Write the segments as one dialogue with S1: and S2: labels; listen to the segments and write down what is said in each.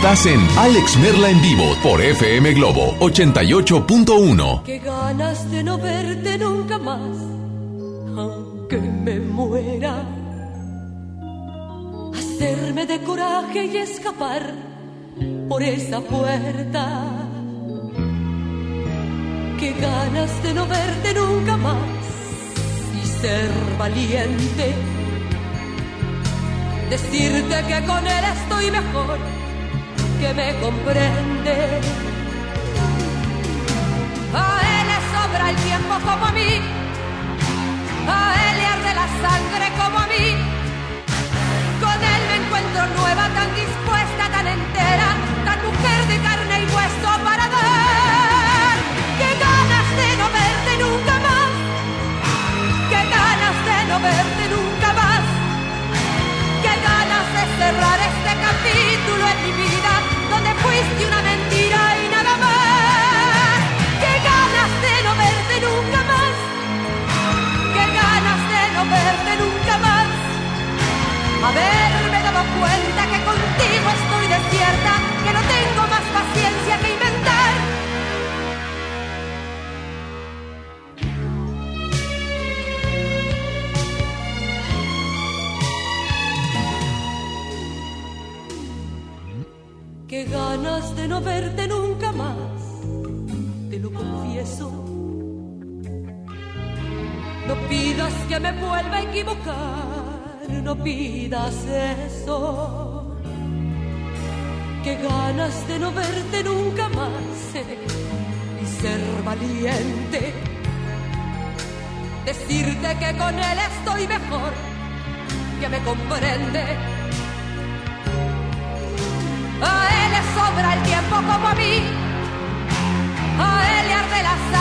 S1: Estás en Alex Merla en vivo por FM Globo 88.1.
S2: Qué ganas de no verte nunca más, aunque me muera.
S3: Hacerme de coraje y escapar por esa puerta. Qué ganas de no verte nunca más y ser valiente. Decirte que con él estoy mejor que me comprende. A él le sobra el tiempo como a mí, a él le arde la sangre como a mí. Con él me encuentro nueva, tan dispuesta, tan entera, tan mujer de carne y hueso para dar. Qué ganas de no verte nunca más, qué ganas de no verte nunca más, qué ganas de cerrar este capítulo en mi vida, fuiste una mentira y nada más. Qué ganas de no verte nunca más, qué ganas de no verte nunca más. Haberme dado cuenta que contigo estoy desierta, que no tengo más paciencia que inventar. De no verte nunca más, te lo confieso. No pidas que me vuelva a equivocar, no pidas eso. Qué ganas de no verte nunca más eh, y ser valiente. Decirte que con él estoy mejor, que me comprende. Sobra el tiempo como a mí, a él le arde la sangre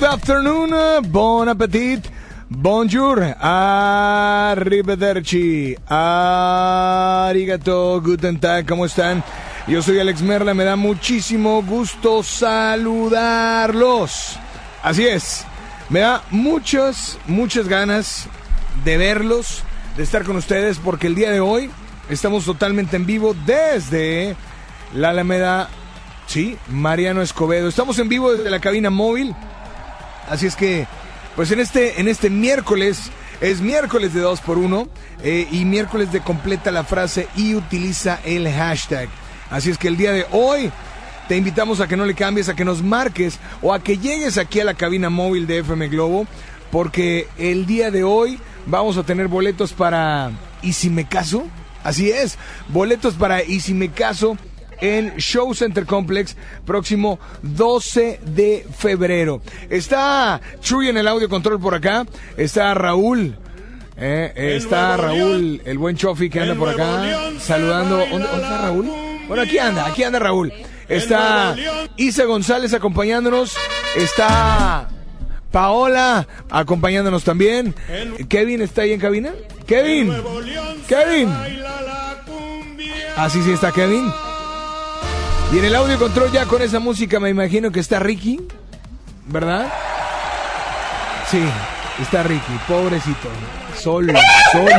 S4: good afternoon, bon appetit, bonjour, arrivederci, arigato, guten tag, ¿cómo están? Yo soy Alex Merla, me da muchísimo gusto saludarlos. Así es, me da muchas, muchas ganas de verlos, de estar con ustedes, porque el día de hoy estamos totalmente en vivo desde la Alameda Sí, Mariano Escobedo. Estamos en vivo desde la cabina móvil. Así es que, pues en este, en este miércoles, es miércoles de 2 por 1 y miércoles de completa la frase y utiliza el hashtag. Así es que el día de hoy te invitamos a que no le cambies, a que nos marques o a que llegues aquí a la cabina móvil de FM Globo, porque el día de hoy vamos a tener boletos para ¿Y si me caso? Así es, boletos para ¿Y si me caso? En Show Center Complex próximo 12 de febrero. Está Chuy en el audio control por acá, está Raúl. eh, está Raúl, el buen Chofi que anda por acá saludando. ¿Dónde, dónde está Raúl? Bueno, aquí anda, aquí anda Raúl. Está Isa González acompañándonos. Está Paola acompañándonos también. Kevin está ahí en cabina. Kevin. Kevin. Así sí está Kevin. Y en el audio control ya con esa música me imagino que está Ricky, ¿verdad? Sí. está Ricky, pobrecito. Solo, solo.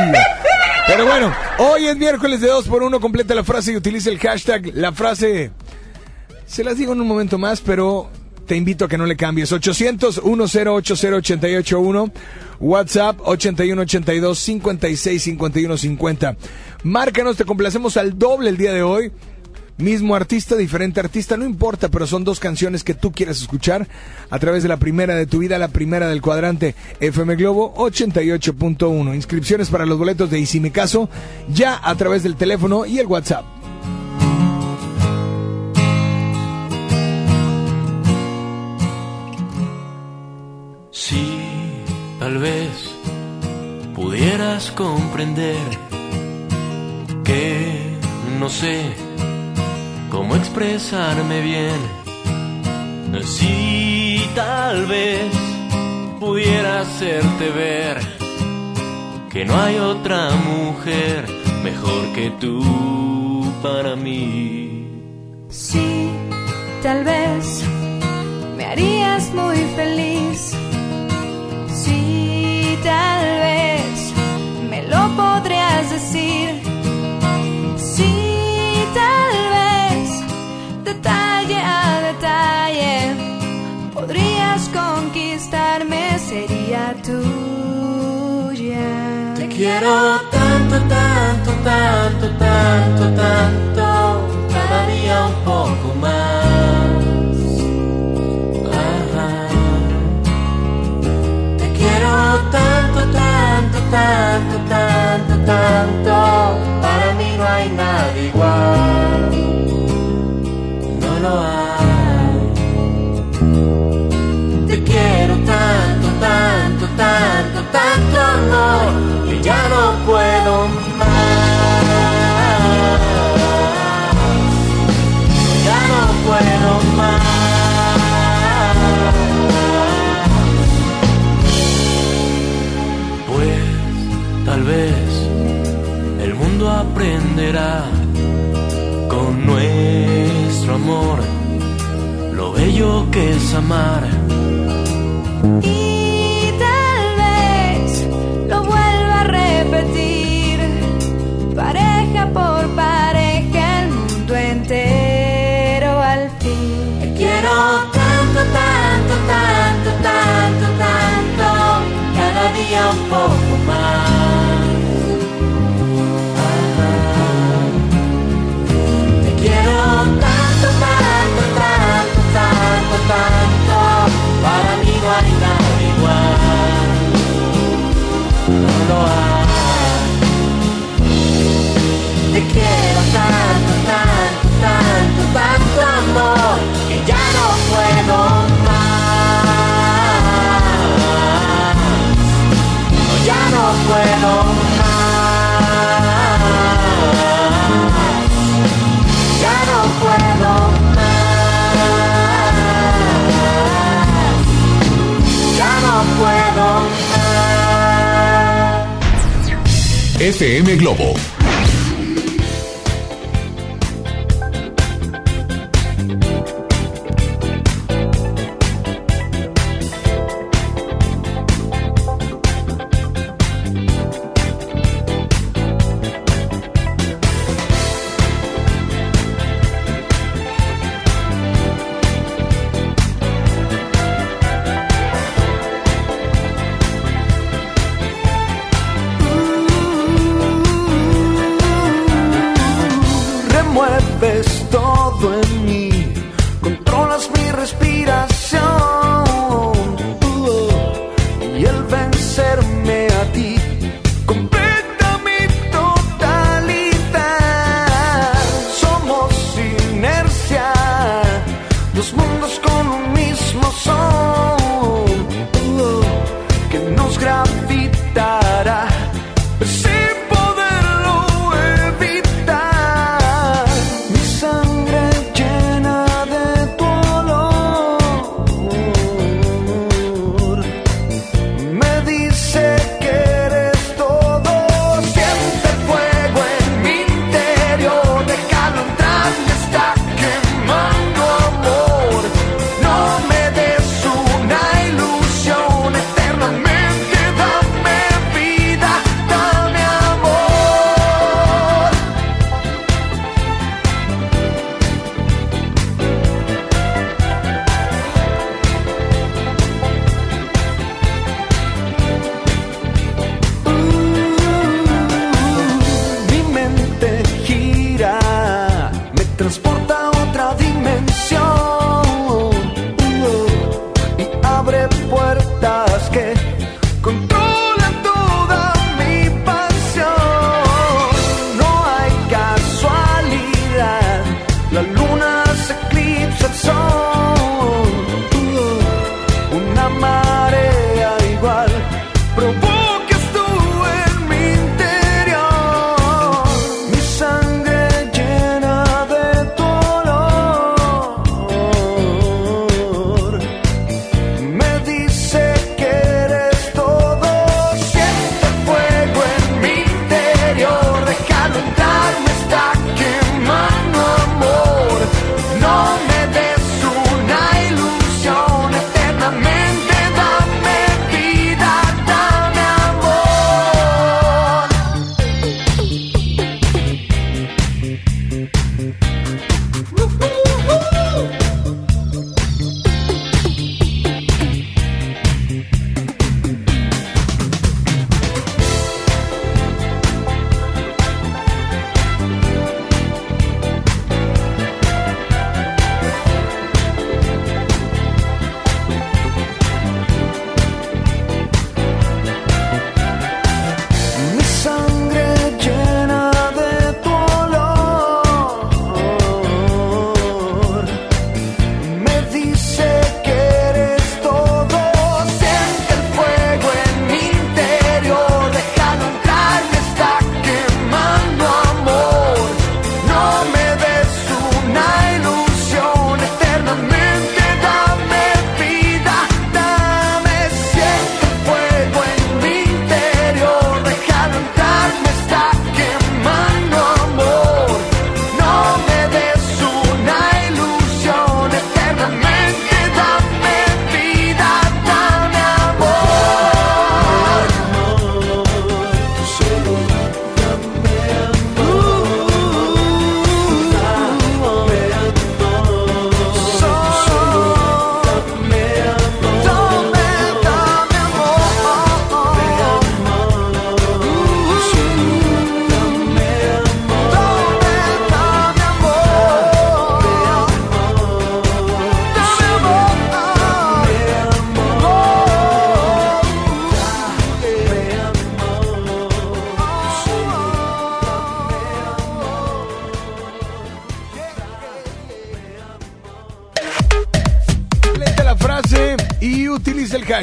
S4: Pero bueno, hoy es miércoles de 2 por 1 completa la frase y utiliza el hashtag. La frase se las digo en un momento más, pero te invito a que no le cambies. 800-1080-881, WhatsApp 8182-565150. Márcanos, te complacemos al doble el día de hoy. Mismo artista, diferente artista, no importa, pero son dos canciones que tú quieres escuchar a través de la primera de tu vida, la primera del cuadrante FM Globo 88.1. Inscripciones para los boletos de Y me caso ya a través del teléfono y el WhatsApp.
S5: Si tal vez pudieras comprender que no sé cómo expresarme bien. Si tal vez pudiera hacerte ver que no hay otra mujer mejor que tú para mí.
S2: Sí, tal vez me harías muy feliz. Sí, tal conquistarme, sería tuya.
S5: Te quiero tanto, tanto, tanto, tanto, tanto, cada día un poco más. Te quiero tanto, tanto, tanto, tanto, tanto, para mí no hay nada igual. Tanto, tanto, amor, que ya no puedo más. Ya no puedo más. Pues tal vez el mundo aprenderá con nuestro amor lo bello que es amar.
S1: FM Globo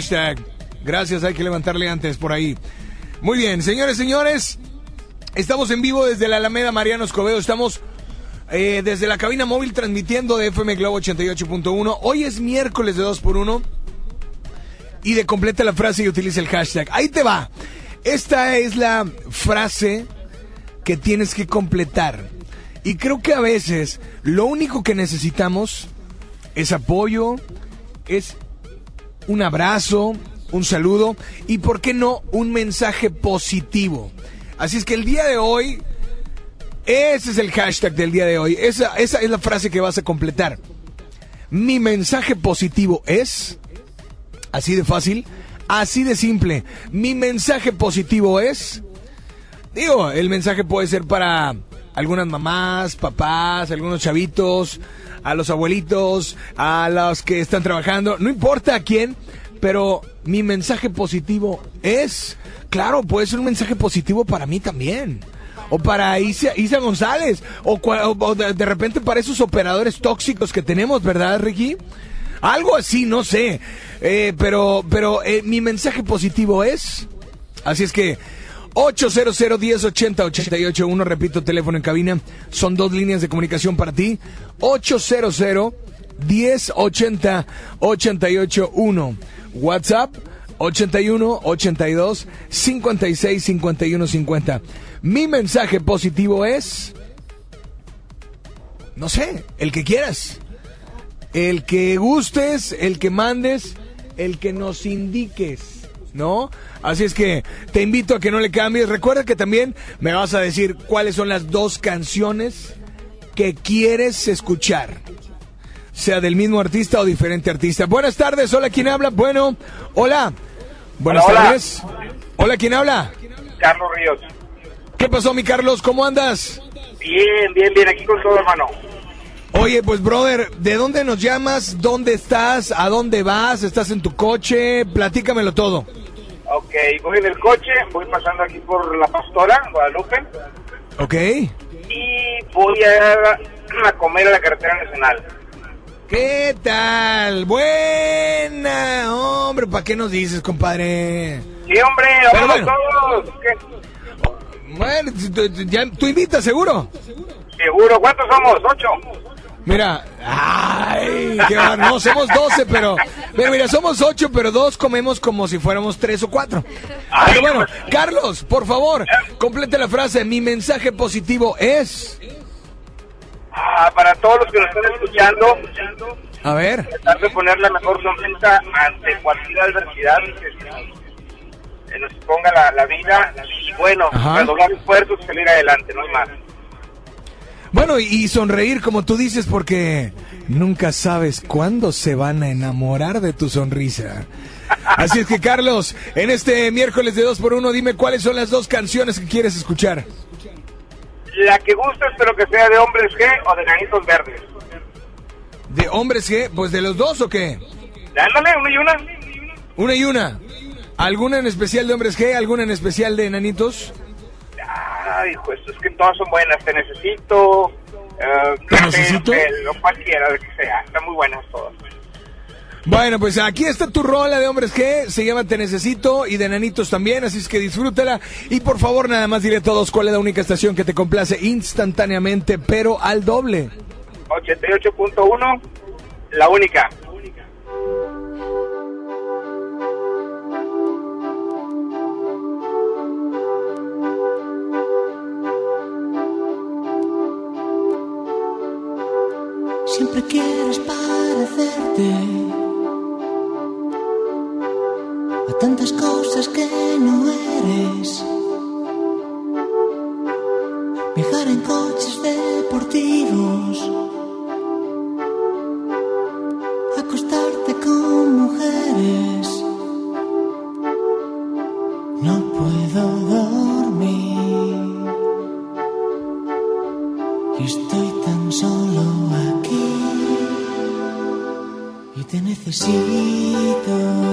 S4: hashtag. Gracias, hay que levantarle antes por ahí. Muy bien, señores, señores. Estamos en vivo desde la Alameda Mariano Escobedo. Estamos eh, desde la cabina móvil transmitiendo de FM Globo 88.1. Hoy es miércoles de 2x1. Y de completa la frase y utiliza el hashtag. Ahí te va. Esta es la frase que tienes que completar. Y creo que a veces lo único que necesitamos es apoyo, es un abrazo, un saludo y, ¿por qué no, un mensaje positivo? Así es que el día de hoy, ese es el hashtag del día de hoy, esa, esa es la frase que vas a completar. Mi mensaje positivo es, así de fácil, así de simple, mi mensaje positivo es, digo, el mensaje puede ser para algunas mamás, papás, algunos chavitos, a los abuelitos, a los que están trabajando, no importa a quién, pero mi mensaje positivo es, claro, puede ser un mensaje positivo para mí también. O para Isa, Isa González. O, de repente para esos operadores tóxicos que tenemos, ¿verdad, Ricky? Algo así, no sé. Eh, pero pero eh, mi mensaje positivo es... Así es que 800 1080 881, repito, teléfono en cabina. Son dos líneas de comunicación para ti. 800 1080 881. WhatsApp 81 82 56 51 50. Mi mensaje positivo es no sé, el que quieras. El que gustes, el que mandes, el que nos indiques, ¿no? Así es que te invito a que no le cambies. Recuerda que también me vas a decir cuáles son las dos canciones que quieres escuchar. Sea del mismo artista o diferente artista. Buenas tardes, hola, ¿quién habla? Bueno, hola. Buenas
S6: Hola, hola.
S4: tardes. Hola, ¿quién habla?
S6: Carlos Ríos.
S4: ¿Qué pasó, mi Carlos? ¿Cómo andas?
S6: Bien, bien, bien, aquí con todo, hermano.
S4: Oye, pues brother, ¿de dónde nos llamas? ¿Dónde estás? ¿A dónde vas? ¿Estás en tu coche? Platícamelo todo.
S6: Ok, voy en el coche, voy pasando aquí por La Pastora, Guadalupe,
S4: ¿Ok?
S6: y voy a, a comer a la carretera nacional.
S4: ¿Qué tal? Buena, hombre, ¿para qué nos dices, compadre?
S6: Sí, hombre,
S4: Pero
S6: vamos
S4: bueno.
S6: todos. ¿Qué?
S4: Bueno, tú, ya- tú invitas, seguro.
S6: Seguro, ¿cuántos somos? ¿Ocho?
S4: Mira, ay, qué bar- no, somos 12, pero, pero mira, somos 8, pero dos comemos como si fuéramos 3 o 4. Pero bueno, Carlos, por favor, complete la frase. Mi mensaje positivo es.
S6: Ah, para todos los que nos están escuchando,
S4: A ver,
S6: tratar de poner la mejor sonrisa ante cualquier adversidad que nos ponga la, la vida y bueno, redoblar esfuerzos y salir adelante, no hay más.
S4: Bueno, y, sonreír como tú dices, porque nunca sabes cuándo se van a enamorar de tu sonrisa. Así es que, Carlos, en este miércoles de 2 por 1 dime cuáles son las dos canciones que quieres escuchar.
S6: La que guste, espero que sea de hombres G o de nanitos verdes.
S4: ¿De hombres qué? Pues de los dos o qué?
S6: Ándale, una y una.
S4: Una y una. ¿Alguna en especial de hombres G? ¿Alguna en especial de enanitos?
S6: Ay, pues es que todas son buenas. Te necesito. eh,
S4: ¿Te necesito?
S6: eh, o cualquiera, de que sea. Están muy buenas todas.
S4: Bueno, pues aquí está tu rola de hombres G, se llama Te Necesito y de enanitos también, así es que disfrútala. Y por favor, nada más dile a todos cuál es la única estación que te complace instantáneamente, pero al doble.
S6: 88.1, la única.
S5: Siempre quieres parecerte a tantas cosas que no eres. Viajar en coches deportivos, acostarte con mujeres. No puedo necesito.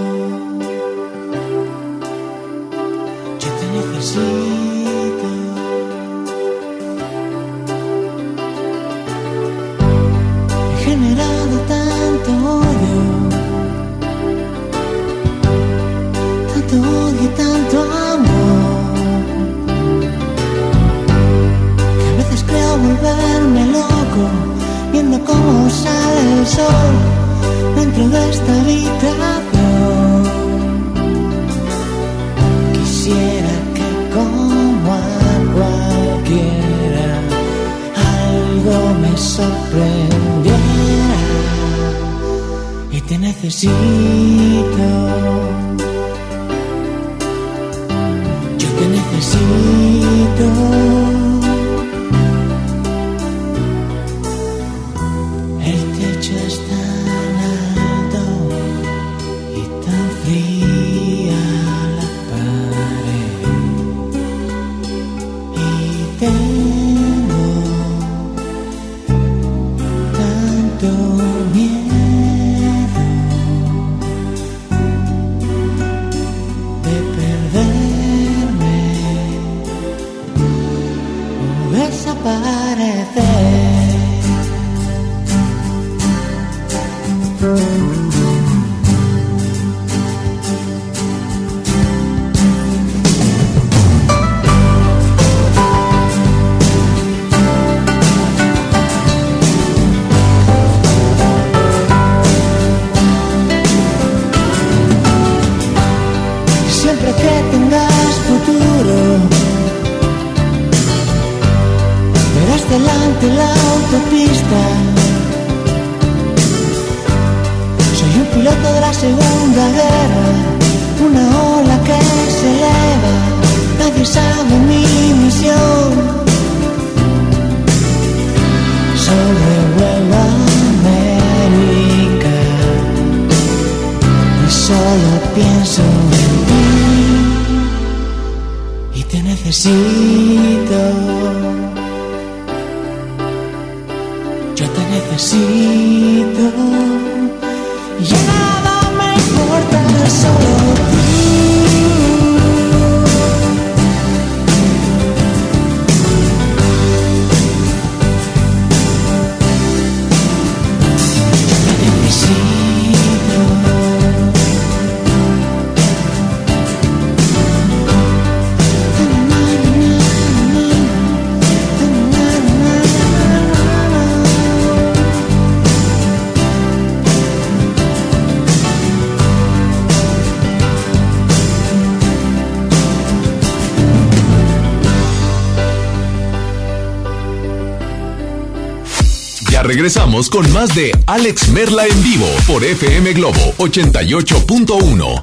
S7: Con más de Alex Merla en vivo por FM Globo 88.1.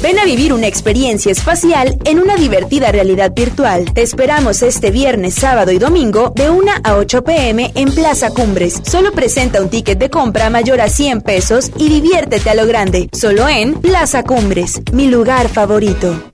S8: Ven a vivir una experiencia espacial en una divertida realidad virtual. Te esperamos este viernes, sábado y domingo de 1 a 8 pm en Plaza Cumbres. Solo presenta un ticket de compra mayor a 100 pesos y diviértete a lo grande. Solo en Plaza Cumbres, mi lugar favorito.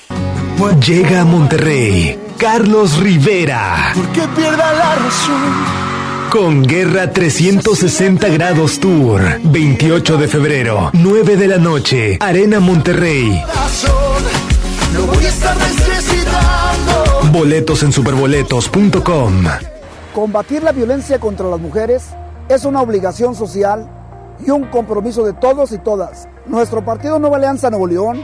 S9: Llega a Monterrey Carlos Rivera
S10: Que pierda la razón.
S9: con Guerra 360 Grados Tour. 28 de febrero, 9 de la noche, Arena Monterrey.
S10: Razón. No voy a estar necesitando.
S9: Boletos en superboletos.com.
S11: Combatir la violencia contra las mujeres es una obligación social y un compromiso de todos y todas. Nuestro partido Nueva Alianza Nuevo León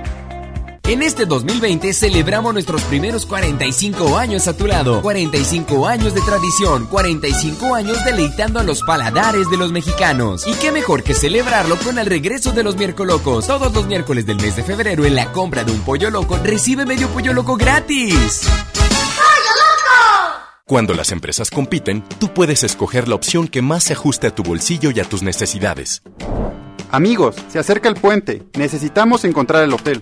S12: En este 2020 celebramos nuestros primeros 45 años a tu lado. 45 años de tradición, 45 años deleitando a los paladares de los mexicanos. Y qué mejor que celebrarlo con el regreso de los miércolocos. Todos los miércoles del mes de febrero en la compra de un pollo loco recibe medio pollo loco gratis.
S13: Cuando las empresas compiten, tú puedes escoger la opción que más se ajuste a tu bolsillo y a tus necesidades.
S14: Amigos, se acerca el puente. Necesitamos encontrar el hotel.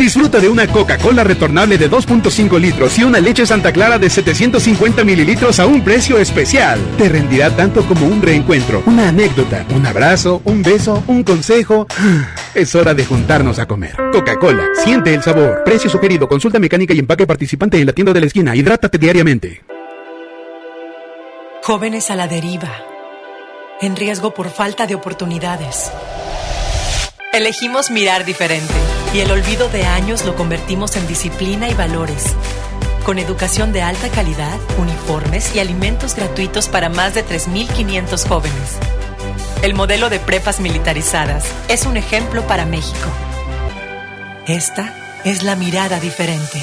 S15: Disfruta de una Coca-Cola retornable de 2.5 litros y una leche Santa Clara de 750 mililitros a un precio especial. Te rendirá tanto como un reencuentro, una anécdota, un abrazo, un beso, un consejo. Es hora de juntarnos a comer. Coca-Cola, siente el sabor. Precio sugerido, consulta mecánica y empaque participante en la tienda de la esquina. Hidrátate diariamente.
S16: Jóvenes a la deriva, en riesgo por falta de oportunidades. Elegimos mirar diferente y el olvido de años lo convertimos en disciplina y valores. Con educación de alta calidad, uniformes y alimentos gratuitos para más de 3.500 jóvenes. El modelo de prepas militarizadas es un ejemplo para México. Esta es la mirada diferente.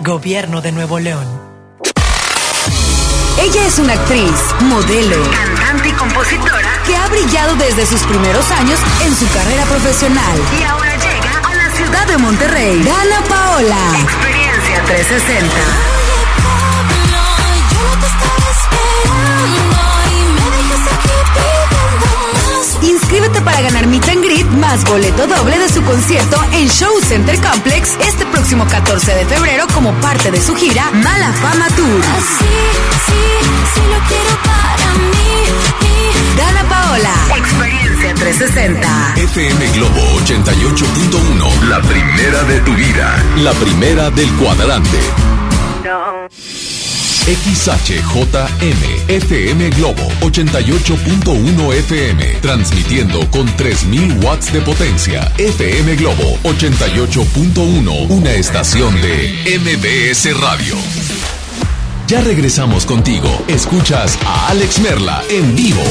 S16: Gobierno de Nuevo León.
S17: Ella es una actriz, modelo, cantante y compositora que ha brillado desde sus primeros años en su carrera profesional. Y ahora ciudad de Monterrey. Dana Paola. Experiencia 360. Inscríbete para ganar Meet and Greet más boleto doble de su concierto en Show Center Complex este próximo 14 de febrero como parte de su gira Mala Fama Tour. Así, sí, sí lo quiero. Paola, Experiencia 360.
S1: FM Globo 88.1, la primera de tu vida, la primera del cuadrante. XHJM FM Globo 88.1 FM, transmitiendo con 3000 watts de potencia. FM Globo 88.1, una estación de MBS Radio. Ya regresamos contigo. Escuchas a Alex Merla en vivo.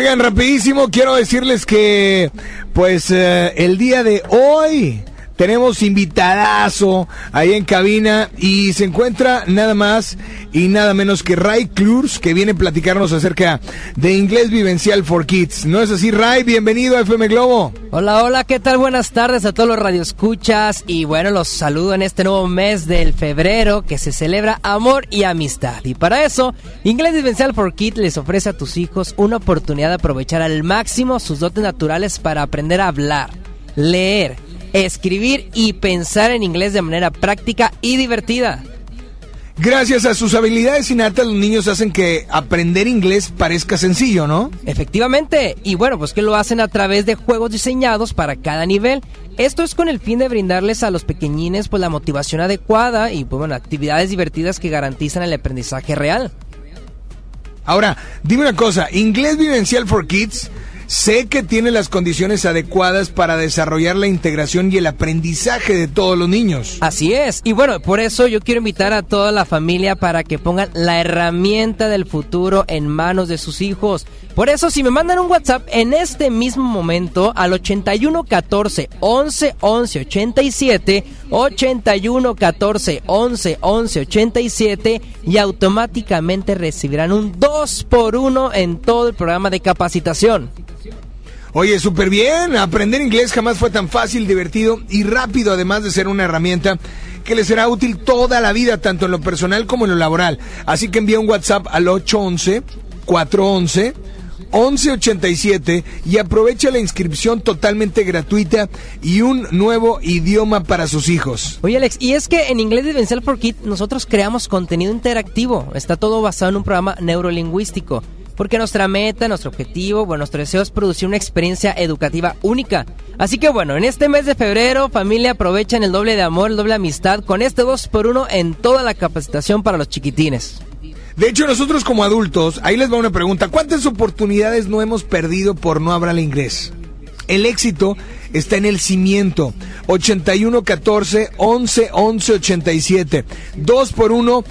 S4: Oigan, rapidísimo, quiero decirles que, pues, eh, el día de hoy tenemos invitadazo ahí en cabina y se encuentra nada más y nada menos que Ray Klurs que viene a platicarnos acerca de inglés vivencial for kids. ¿No es así, Ray? Bienvenido a FM Globo.
S18: Hola, hola, ¿qué tal? Buenas tardes a todos los radioescuchas y bueno, los saludo en este nuevo mes del febrero que se celebra amor y amistad. Y para eso, Inglés Vivencial for Kids les ofrece a tus hijos una oportunidad de aprovechar al máximo sus dotes naturales para aprender a hablar, leer, escribir y pensar en inglés de manera práctica y divertida.
S4: Gracias a sus habilidades innatas, los niños hacen que aprender inglés parezca sencillo, ¿no?
S18: Efectivamente, y bueno, pues que lo hacen a través de juegos diseñados para cada nivel. Esto es con el fin de brindarles a los pequeñines pues la motivación adecuada y pues bueno, actividades divertidas que garantizan el aprendizaje real.
S4: Ahora, dime una cosa, Inglés Vivencial for Kids Sé que tiene las condiciones adecuadas para desarrollar la integración y el aprendizaje de todos los niños.
S18: Así es. Y bueno, por eso yo quiero invitar a toda la familia para que pongan la herramienta del futuro en manos de sus hijos. Por eso, si me mandan un WhatsApp en este mismo momento al 81 14 11 11 87, 81 14 11 11 87 y automáticamente recibirán un 2 por 1 en todo el programa de capacitación.
S4: Oye, súper bien. Aprender inglés jamás fue tan fácil, divertido y rápido, además de ser una herramienta que les será útil toda la vida, tanto en lo personal como en lo laboral. Así que envía un WhatsApp al 811 411 1187 y aprovecha la inscripción totalmente gratuita y un nuevo idioma para sus hijos.
S18: Oye Alex, y es que en Inglés Vivencial for Kids nosotros creamos contenido interactivo. Está todo basado en un programa neurolingüístico. Porque nuestra meta, nuestro objetivo, bueno, nuestro deseo es producir una experiencia educativa única. Así que bueno, en este mes de febrero, familia, aprovechen el doble de amor, el doble amistad con este 2x1 en toda la capacitación para los chiquitines.
S4: De hecho, nosotros como adultos, ahí les va una pregunta. ¿Cuántas oportunidades no hemos perdido por no hablar inglés? El éxito está en el cimiento. 81 14 11 11 87. 2 por 1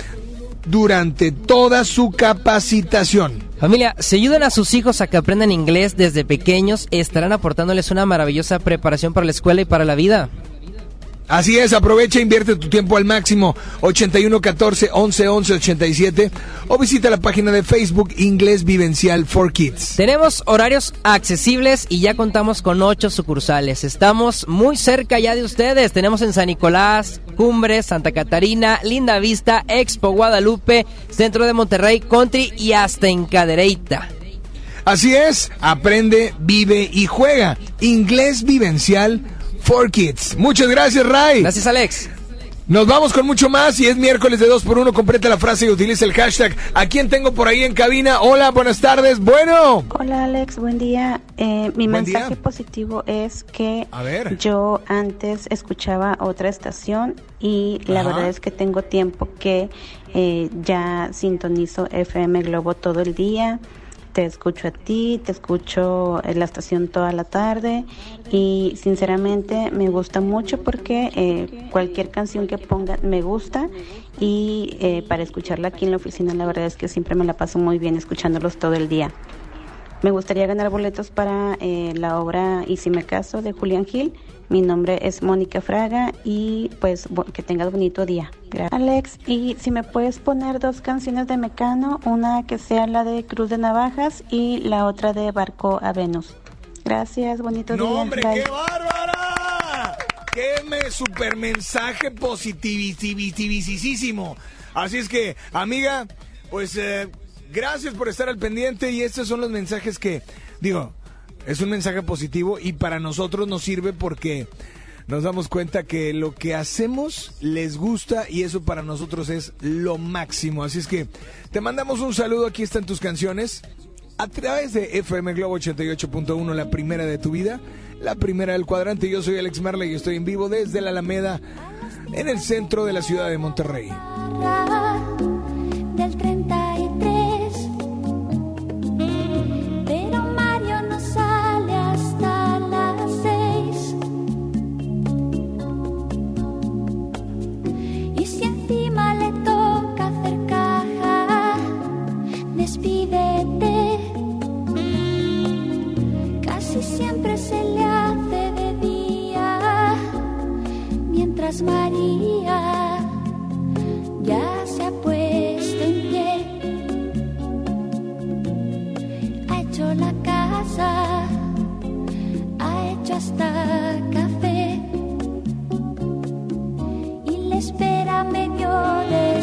S4: durante toda su capacitación.
S18: Familia, si ayudan a sus hijos a que aprendan inglés desde pequeños, estarán aportándoles una maravillosa preparación para la escuela y para la vida.
S4: Así es, aprovecha e invierte tu tiempo al máximo 81 14 11 11 87 o visita la página de Facebook Inglés Vivencial for Kids.
S18: Tenemos horarios accesibles y ya contamos con ocho sucursales. Estamos muy cerca ya de ustedes. Tenemos en San Nicolás, Cumbres, Santa Catarina, Linda Vista, Expo Guadalupe, Centro de Monterrey, Country y hasta en Cadereyta.
S4: Así es, aprende, vive y juega. Inglés Vivencial for Kids. Muchas gracias, Ray.
S18: Gracias, Alex.
S4: Nos vamos con mucho más y es miércoles de 2 por 1 Completa la frase y utiliza el hashtag. ¿A quién tengo por ahí en cabina? Hola, buenas tardes. Bueno.
S19: Hola, Alex. Buen día. Eh, mi
S4: Buen
S19: mensaje
S4: día.
S19: positivo es que
S4: A ver.
S19: yo antes escuchaba otra estación y la
S4: Ajá.
S19: verdad es que tengo tiempo que eh, ya sintonizo FM Globo todo el día. Te escucho a ti, te escucho en la estación toda la tarde y sinceramente me gusta mucho porque eh, cualquier canción que ponga me gusta y eh, para escucharla aquí en la oficina la verdad es que siempre me la paso muy bien escuchándolos todo el día. Me gustaría ganar boletos para eh, la obra Y si me caso de Julián Gil. Mi nombre es Mónica Fraga y pues que tengas bonito día. Gracias. Alex, y si me puedes poner dos canciones de Mecano, una que sea la de Cruz de Navajas y la otra de Barco a Venus. Gracias, bonito
S4: No,
S19: día.
S4: hombre,
S19: Bye.
S4: qué bárbara. Qué me super mensaje positivísimo. Así es que, amiga, pues eh, gracias por estar al pendiente y estos son los mensajes que, digo, es un mensaje positivo y para nosotros nos sirve porque nos damos cuenta que lo que hacemos les gusta y eso para nosotros es lo máximo. Así es que te mandamos un saludo, aquí están tus canciones. A través de FM Globo 88.1, la primera de tu vida, la primera del cuadrante. Yo soy Alex Marley y estoy en vivo desde la Alameda, en el centro de la ciudad de Monterrey.
S20: María ya se ha puesto en pie, ha hecho la casa, ha hecho hasta café. Y le espera medio de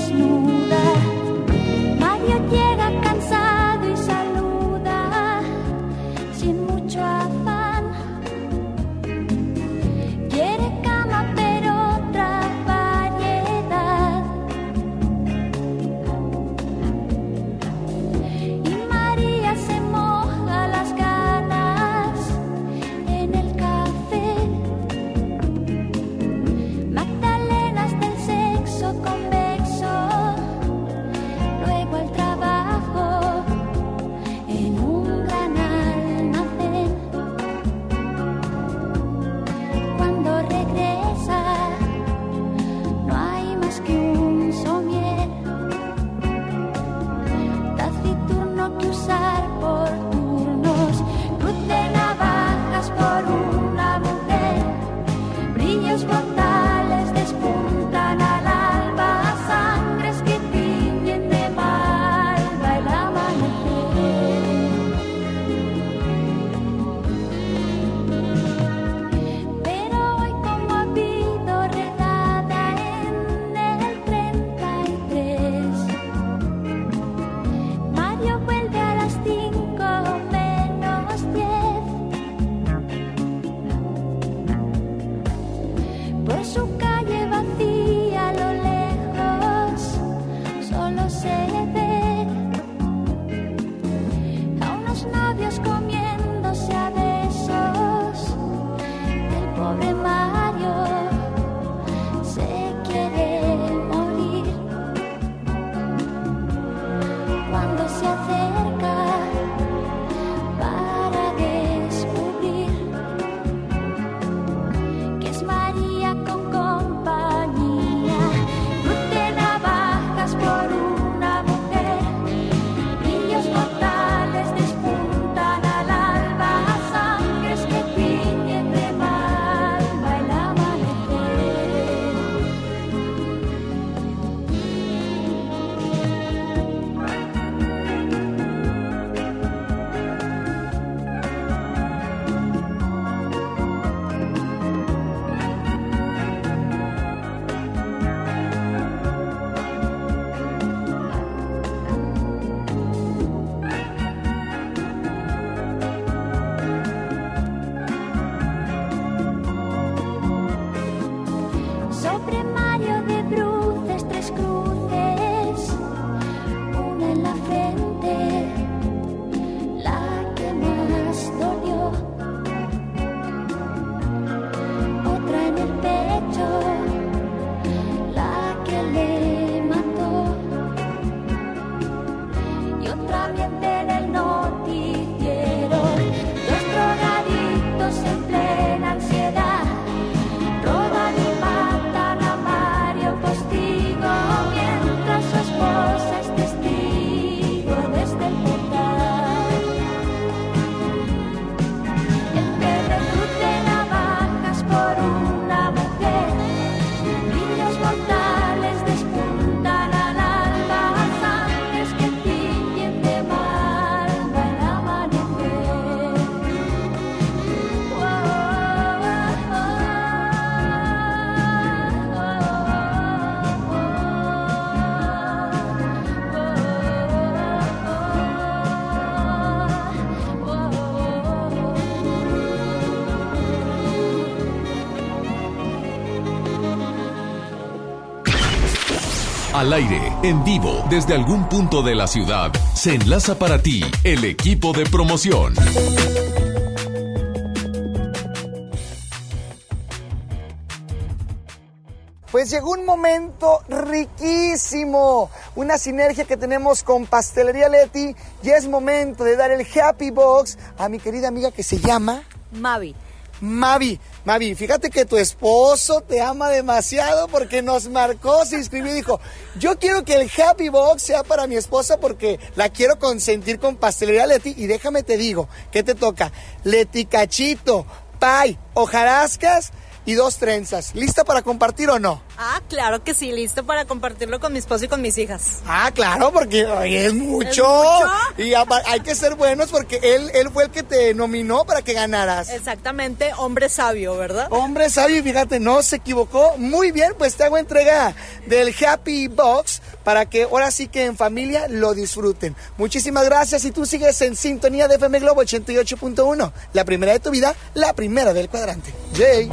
S1: Al aire, en vivo, desde algún punto de la ciudad, se enlaza para ti el equipo de promoción.
S21: Pues llegó un momento riquísimo, una sinergia que tenemos con Pastelería Leti y es momento de dar el Happy Box a mi querida amiga que se llama
S22: Mavi.
S21: Mavi. Mavi, fíjate que tu esposo te ama demasiado porque nos marcó, se inscribió y dijo, yo quiero que el Happy Box sea para mi esposa porque la quiero consentir con Pastelería Leti y déjame te digo, ¿qué te toca? Leti cachito, pay, hojarascas y dos trenzas. ¿Lista para compartir o no?
S22: Ah, claro que sí, listo para compartirlo con mi esposo y con mis hijas.
S21: Ah, claro, porque es mucho.
S22: ¿Es mucho?
S21: Y hay que ser buenos porque él, él fue el que te nominó para que ganaras.
S22: Exactamente, hombre sabio, ¿verdad?
S21: Hombre sabio, fíjate, no se equivocó. Muy bien, pues te hago entrega del Happy Box para que ahora sí que en familia lo disfruten. Muchísimas gracias y tú sigues en sintonía de FM Globo 88.1. La primera de tu vida, la primera del cuadrante. Jay.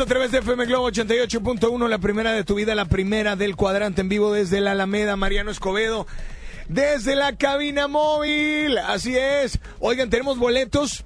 S20: A
S4: través de FM Globo 88.1, la primera de tu vida, la primera del cuadrante en vivo desde la Alameda, Mariano Escobedo, desde la cabina móvil. Así es. Oigan, tenemos boletos.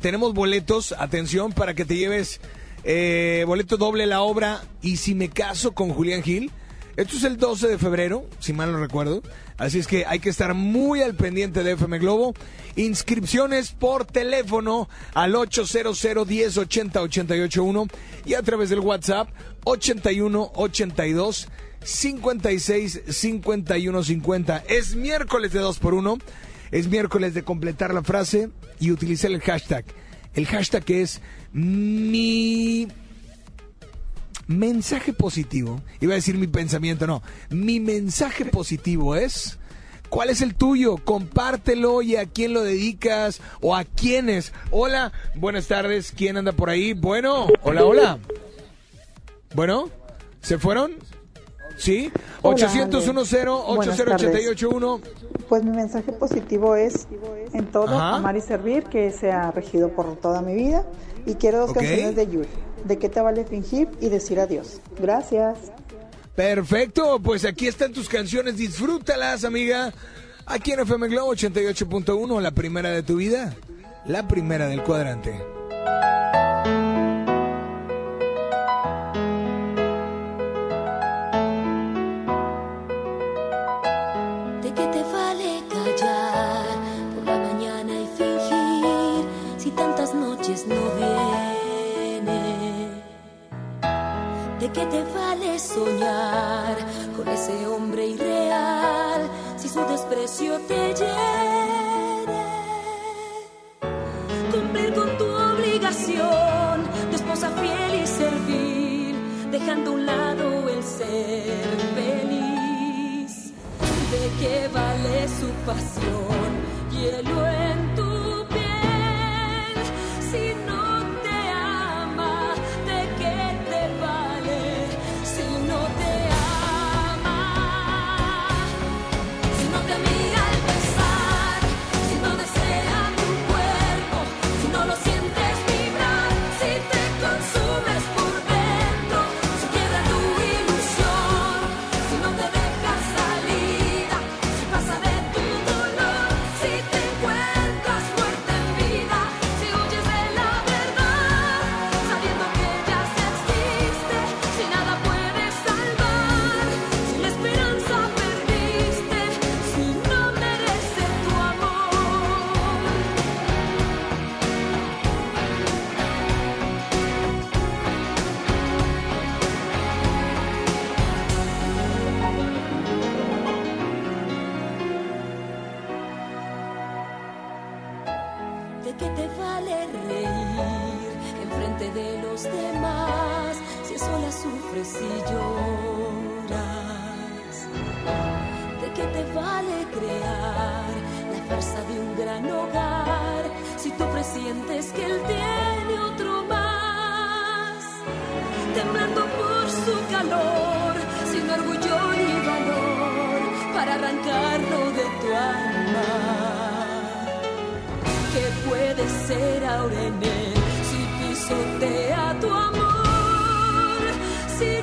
S4: Tenemos boletos, atención, para que te lleves eh, boleto doble la obra Y si me caso con Julián Gil. Esto es el 12 de febrero, si mal no recuerdo. Así es que hay que estar muy al pendiente de FM Globo. Inscripciones por teléfono al 800 10 80 881 y a través del WhatsApp 81 82 56 51 50. Es miércoles de 2 por 1 Es miércoles de completar la frase y utilizar el hashtag. El hashtag es mi mensaje positivo. Iba a decir mi pensamiento, no. Mi mensaje positivo es... ¿Cuál es el tuyo? Compártelo y a quién lo dedicas o a quiénes. Hola, buenas tardes. ¿Quién anda por ahí? Bueno, hola, hola. Bueno, ¿se fueron? ¿Sí?
S23: Hola,
S4: 800
S23: Ale.
S4: 10
S23: Buenas
S4: 80881
S23: Pues mi mensaje positivo es en todo
S4: Ajá.
S23: amar y servir, que sea regido por toda mi vida. Y quiero dos canciones de Yuri. ¿De qué te vale fingir y decir adiós? Gracias.
S4: Perfecto, pues aquí están tus canciones, disfrútalas, amiga. Aquí en FM Globo 88.1, la primera de tu vida, la primera del cuadrante.
S3: Qué te vale soñar con ese hombre irreal si su desprecio te llene? Cumplir con tu obligación de esposa fiel y servir, dejando a un lado el ser feliz. ¿De qué vale su pasión? Hielo en tu tú presientes que él tiene otro más? Temblando por su calor, sin orgullo ni valor para arrancarlo de tu alma que puede ser ahora en él si pisotea tu amor, si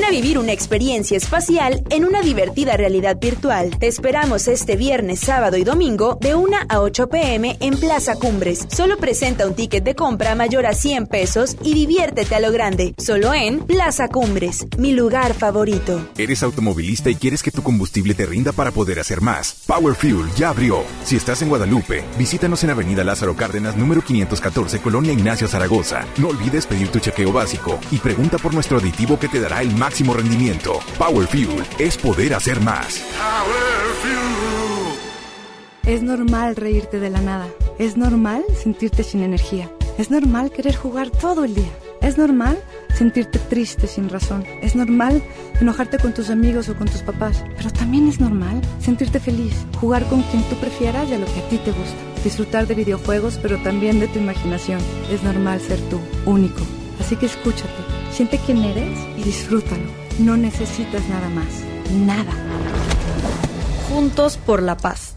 S8: Ven a vivir una experiencia espacial en una divertida realidad virtual. Te esperamos este viernes, sábado y domingo de 1 a 8 pm en Plaza Cumbres. Solo presenta un ticket de compra mayor a 100 pesos y diviértete a lo grande. Solo en Plaza Cumbres, mi lugar favorito.
S24: ¿Eres automovilista y quieres que tu combustible te rinda para poder hacer más? Power Fuel ya abrió. Si estás en Guadalupe, visítanos en Avenida Lázaro Cárdenas, número 514, Colonia Ignacio Zaragoza. No olvides pedir tu chequeo básico y pregunta por nuestro aditivo que te dará el máximo rendimiento. Power Fuel es poder hacer más.
S25: Es normal reírte de la nada. Es normal sentirte sin energía. Es normal querer jugar todo el día. Es normal sentirte triste sin razón. Es normal enojarte con tus amigos o con tus papás. Pero también es normal sentirte feliz, jugar con quien tú prefieras y a lo que a ti te gusta. Disfrutar de videojuegos, pero también de tu imaginación. Es normal ser tú, único. Así que escúchate, siente quién eres y disfrútalo. No necesitas nada más. Nada.
S8: Juntos por la paz.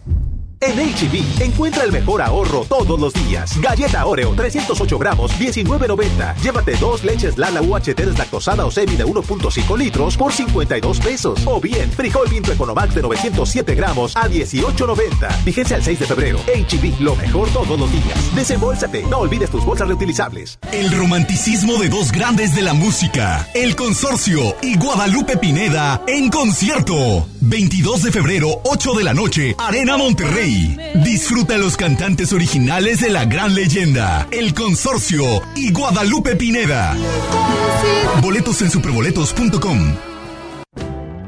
S26: En HB, encuentra el mejor ahorro todos los días. Galleta Oreo, 308 gramos, 19.90. Llévate dos leches Lala UHT deslactosada o semi de 1.5 litros por 52 pesos. O bien, frijol Pinto Economax de 907 gramos a 18.90. Vigencia el 6 de febrero. HB, lo mejor todos los días. Desembolsate, no olvides tus bolsas reutilizables.
S27: El romanticismo de dos grandes de la música, El Consorcio y Guadalupe Pineda en concierto. 22 de febrero, 8 de la noche, Arena Monterrey. Disfruta los cantantes originales de la gran leyenda, El Consorcio y Guadalupe Pineda. Boletos en superboletos.com.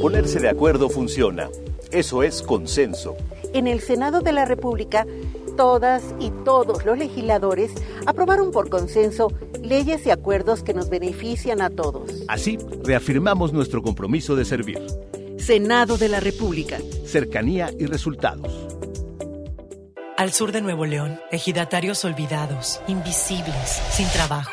S28: Ponerse de acuerdo funciona. Eso es consenso.
S29: En el Senado de la República, todas y todos los legisladores aprobaron por consenso leyes y acuerdos que nos benefician a todos.
S28: Así, reafirmamos nuestro compromiso de servir.
S29: Senado de la República.
S28: Cercanía y resultados.
S16: Al sur de Nuevo León, ejidatarios olvidados, invisibles, sin trabajo.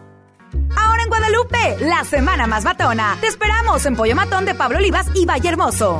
S17: Ahora en Guadalupe, la semana más batona. Te esperamos en Pollo Matón de Pablo Olivas y Valle Hermoso.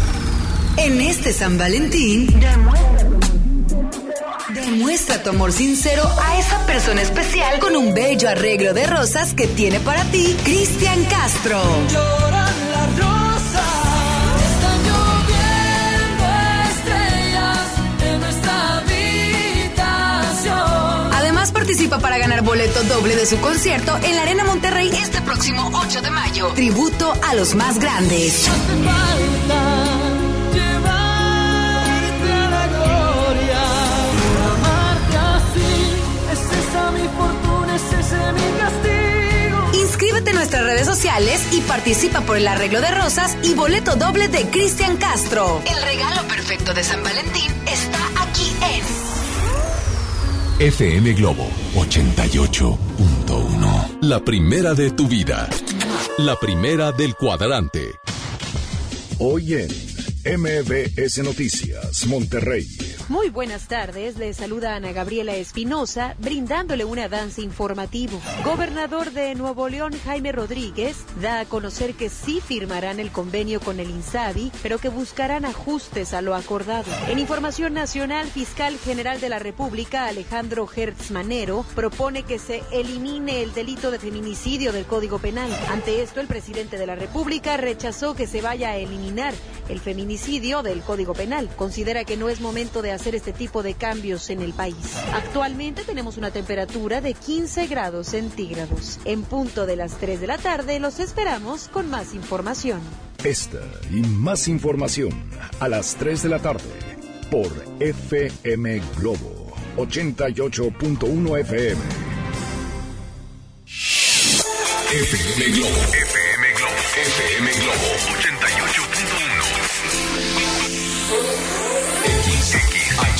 S17: En este San Valentín, demuestra tu amor sincero a esa persona especial con un bello arreglo de rosas que tiene para ti Cristian Castro.
S1: Lloran las rosas, están lloviendo estrellas en nuestra habitación.
S17: Además participa para ganar boleto doble de su concierto en la Arena Monterrey este próximo 8 de mayo. Tributo a los más grandes. Nuestras redes sociales y participa por el arreglo de rosas y boleto doble de Cristian Castro. El regalo perfecto de San Valentín está aquí en
S7: FM Globo 88.1. La primera de tu vida. La primera del cuadrante.
S30: Hoy en MBS Noticias, Monterrey.
S31: Muy buenas tardes, le saluda Ana Gabriela Espinosa, brindándole un avance informativo. Gobernador de Nuevo León, Jaime Rodríguez, da a conocer que sí firmarán el convenio con el INSABI, pero que buscarán ajustes a lo acordado. En información nacional, fiscal general de la República, Alejandro Hertz Manero, propone que se elimine el delito de feminicidio del Código Penal. Ante esto, el presidente de la República rechazó que se vaya a eliminar el feminicidio del Código Penal. Considera que no es momento de hacer este tipo de cambios en el país. Actualmente tenemos una temperatura de 15 grados centígrados. En punto de las 3 de la tarde los esperamos con más información.
S32: Esta y más información a las 3 de la tarde por FM Globo 88.1 FM.
S7: FM Globo. FM Globo. FM Globo 88.1.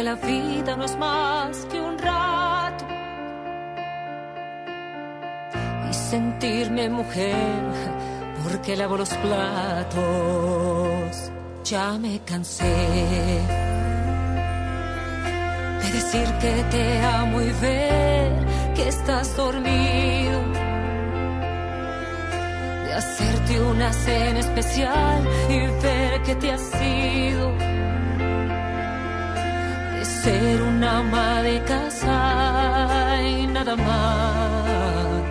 S3: Que la vida no es más que un rato y sentirme mujer porque lavo los platos. Ya me cansé de decir que te amo y ver que estás dormido, de hacerte una cena especial y ver que te has ido, ser una ama de casa y nada más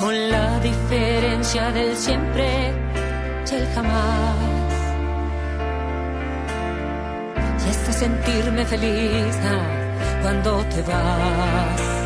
S3: con la diferencia del siempre y el jamás. Y hasta sentirme feliz ah, cuando te vas.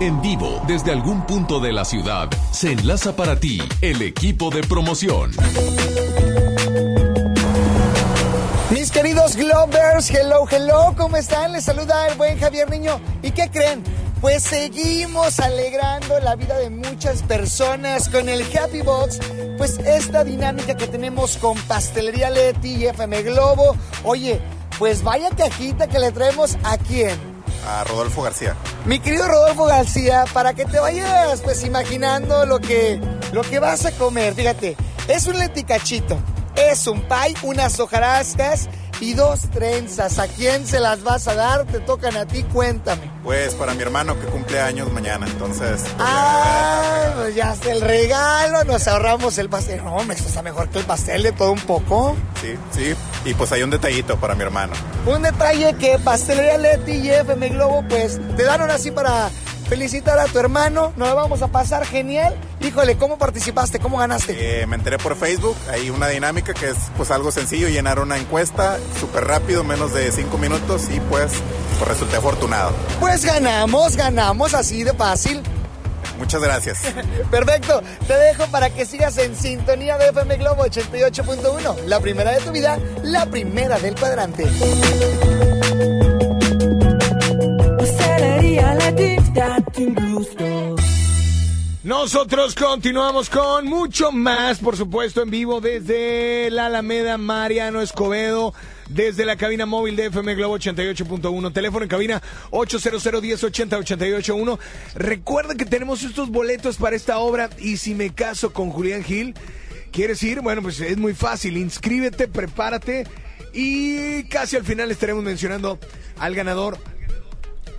S3: En
S7: vivo, desde algún punto de la ciudad, se enlaza para ti el equipo de promoción.
S33: Mis queridos Globers, hello, hello, ¿cómo están? Les saluda el buen Javier Niño. ¿Y qué creen? Pues seguimos alegrando la vida de muchas personas con el Happy Box. Pues esta dinámica que tenemos con Pastelería Leti y FM Globo. Oye, pues vaya cajita que le traemos a quién.
S34: A Rodolfo García.
S33: Mi querido Rodolfo García, para que te vayas pues imaginando lo que, lo que vas a comer. Fíjate, es un leticachito, es un pay, unas hojarascas y dos trenzas. ¿A quién se las vas a dar? Te tocan a ti, cuéntame.
S34: Pues para mi hermano que cumple años mañana, entonces. pues,
S33: Ah, pues ya está el regalo, nos ahorramos el pastel. No, me está mejor que el pastel de todo un poco.
S34: Sí, sí. Y pues hay un detallito para mi hermano.
S33: Un detalle que Pastelería Leti y FM Globo pues te dan ahora sí para felicitar a tu hermano. Nos vamos a pasar genial. Híjole, ¿cómo participaste? ¿Cómo ganaste?
S34: Eh, me enteré por Facebook, hay una dinámica que es pues algo sencillo, llenar una encuesta súper rápido, menos de cinco minutos y pues, pues resulté afortunado.
S33: Pues ganamos, ganamos así de fácil.
S34: Muchas gracias.
S33: Perfecto, te dejo para que sigas en sintonía de FM Globo 88.1. La primera de tu vida, la primera del cuadrante.
S4: Nosotros continuamos con mucho más, por supuesto, en vivo desde la Alameda Mariano Escobedo, desde la cabina móvil de FM Globo 88.1, teléfono en cabina 800 1080 881. Recuerda que tenemos estos boletos para esta obra y si me caso con Julián Gil, ¿quieres ir? Bueno, pues es muy fácil, inscríbete, prepárate y casi al final estaremos mencionando al ganador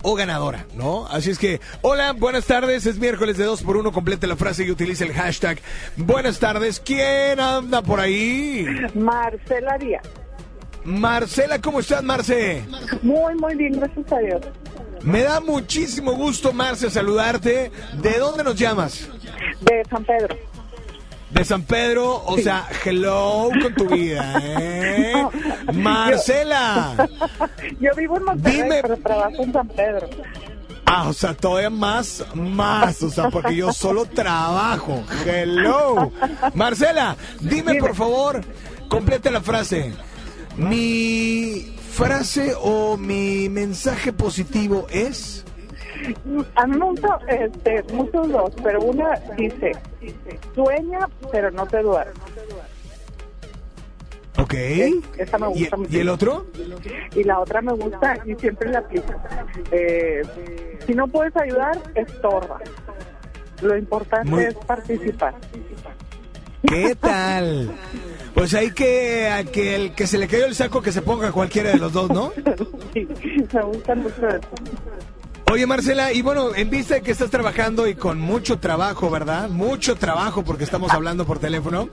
S4: o ganadora, ¿no? Así es que, hola, buenas tardes, es miércoles de 2 por 1 complete la frase y utilice el hashtag. Buenas tardes, ¿quién anda por ahí?
S35: Marcela Díaz.
S4: Marcela, ¿cómo estás, Marce?
S35: Muy, muy bien, gracias a Dios.
S4: Me da muchísimo gusto, Marce, saludarte. ¿De dónde nos llamas?
S35: De San Pedro.
S4: De San Pedro, o sea, hello con tu vida, ¿eh? Marcela.
S35: Yo vivo en Monterrey,
S4: Dime.
S35: pero trabajo en San Pedro.
S4: Ah, o sea, todavía más, más, o sea, porque yo solo trabajo. Hello. Marcela, dime por favor, complete la frase. Mi frase o mi mensaje positivo es...
S35: A mí me gusta este, muchos dos, pero una dice, sueña, pero no te duermas.
S4: Ok.
S35: Esa me
S4: ¿Y,
S35: gusta
S4: y el otro?
S35: Y la otra me gusta y siempre la aplico. Eh, si no puedes ayudar, estorba. Lo importante
S4: Muy-
S35: es participar.
S4: ¿Qué tal? Pues hay que, a que el que se le cayó el saco que se ponga cualquiera de los dos, ¿no?
S35: Sí, me gusta mucho eso.
S4: Oye, Marcela, y bueno, en vista de que estás trabajando y con mucho trabajo, ¿verdad? Mucho trabajo porque estamos hablando por teléfono.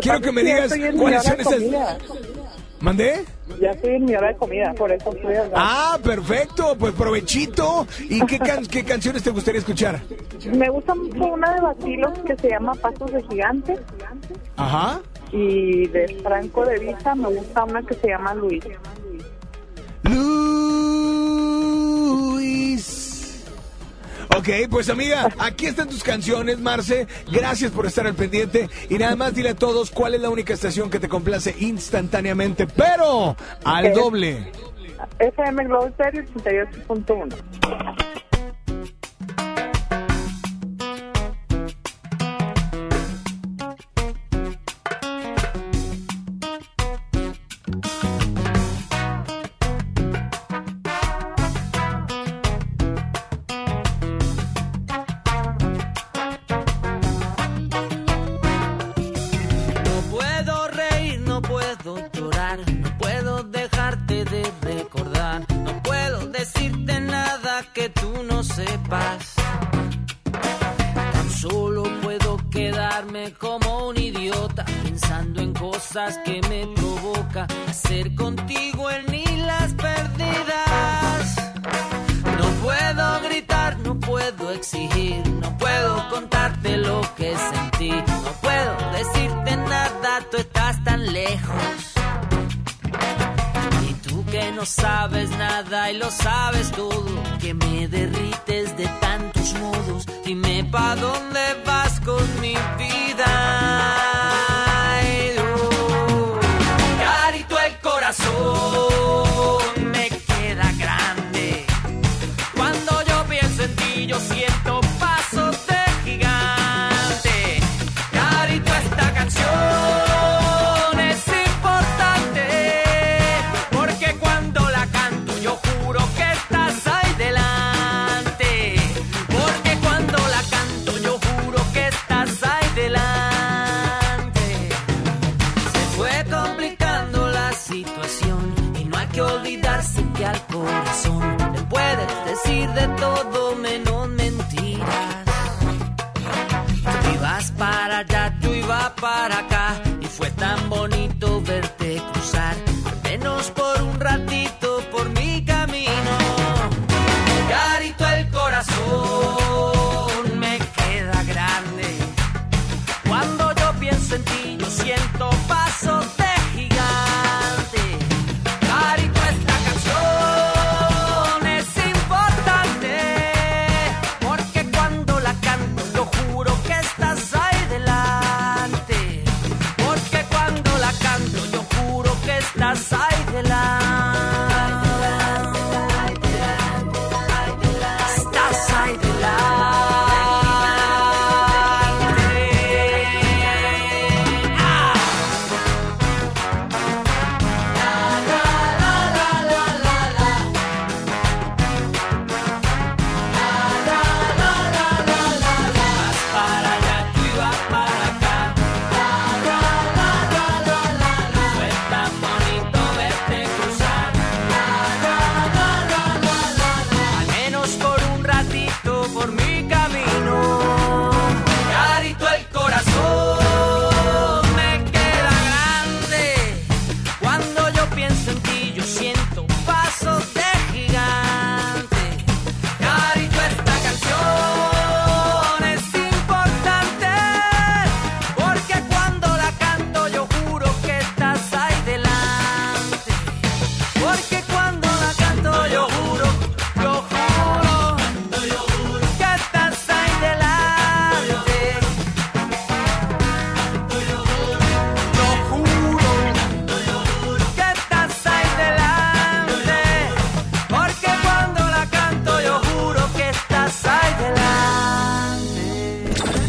S4: Quiero que me digas cuáles son esas...
S35: comida.
S4: ¿Mandé?
S35: Ya estoy en mi hora de comida, por eso estoy hablando.
S4: Ah, perfecto, pues provechito. ¿Y qué, can- qué canciones te gustaría escuchar?
S35: Me gusta mucho una de Basilos que se llama Pasos de Gigante
S4: Ajá.
S35: y de Franco de Vista me gusta una que se llama Luis.
S4: Luis. Ok, pues amiga, aquí están tus canciones, Marce. Gracias por estar al pendiente. Y nada más dile a todos cuál es la única estación que te complace instantáneamente, pero al doble.
S35: FM Global Stereo 88.1.
S36: Tan solo puedo quedarme como un idiota pensando en cosas que me provoca hacer contigo el ni las perdidas. No puedo gritar, no puedo exigir, no puedo contarte lo que sentí, no puedo decirte nada, tú estás no sabes nada y lo sabes todo. Que me derrites de tantos modos. Dime pa' dónde vas con mi vida.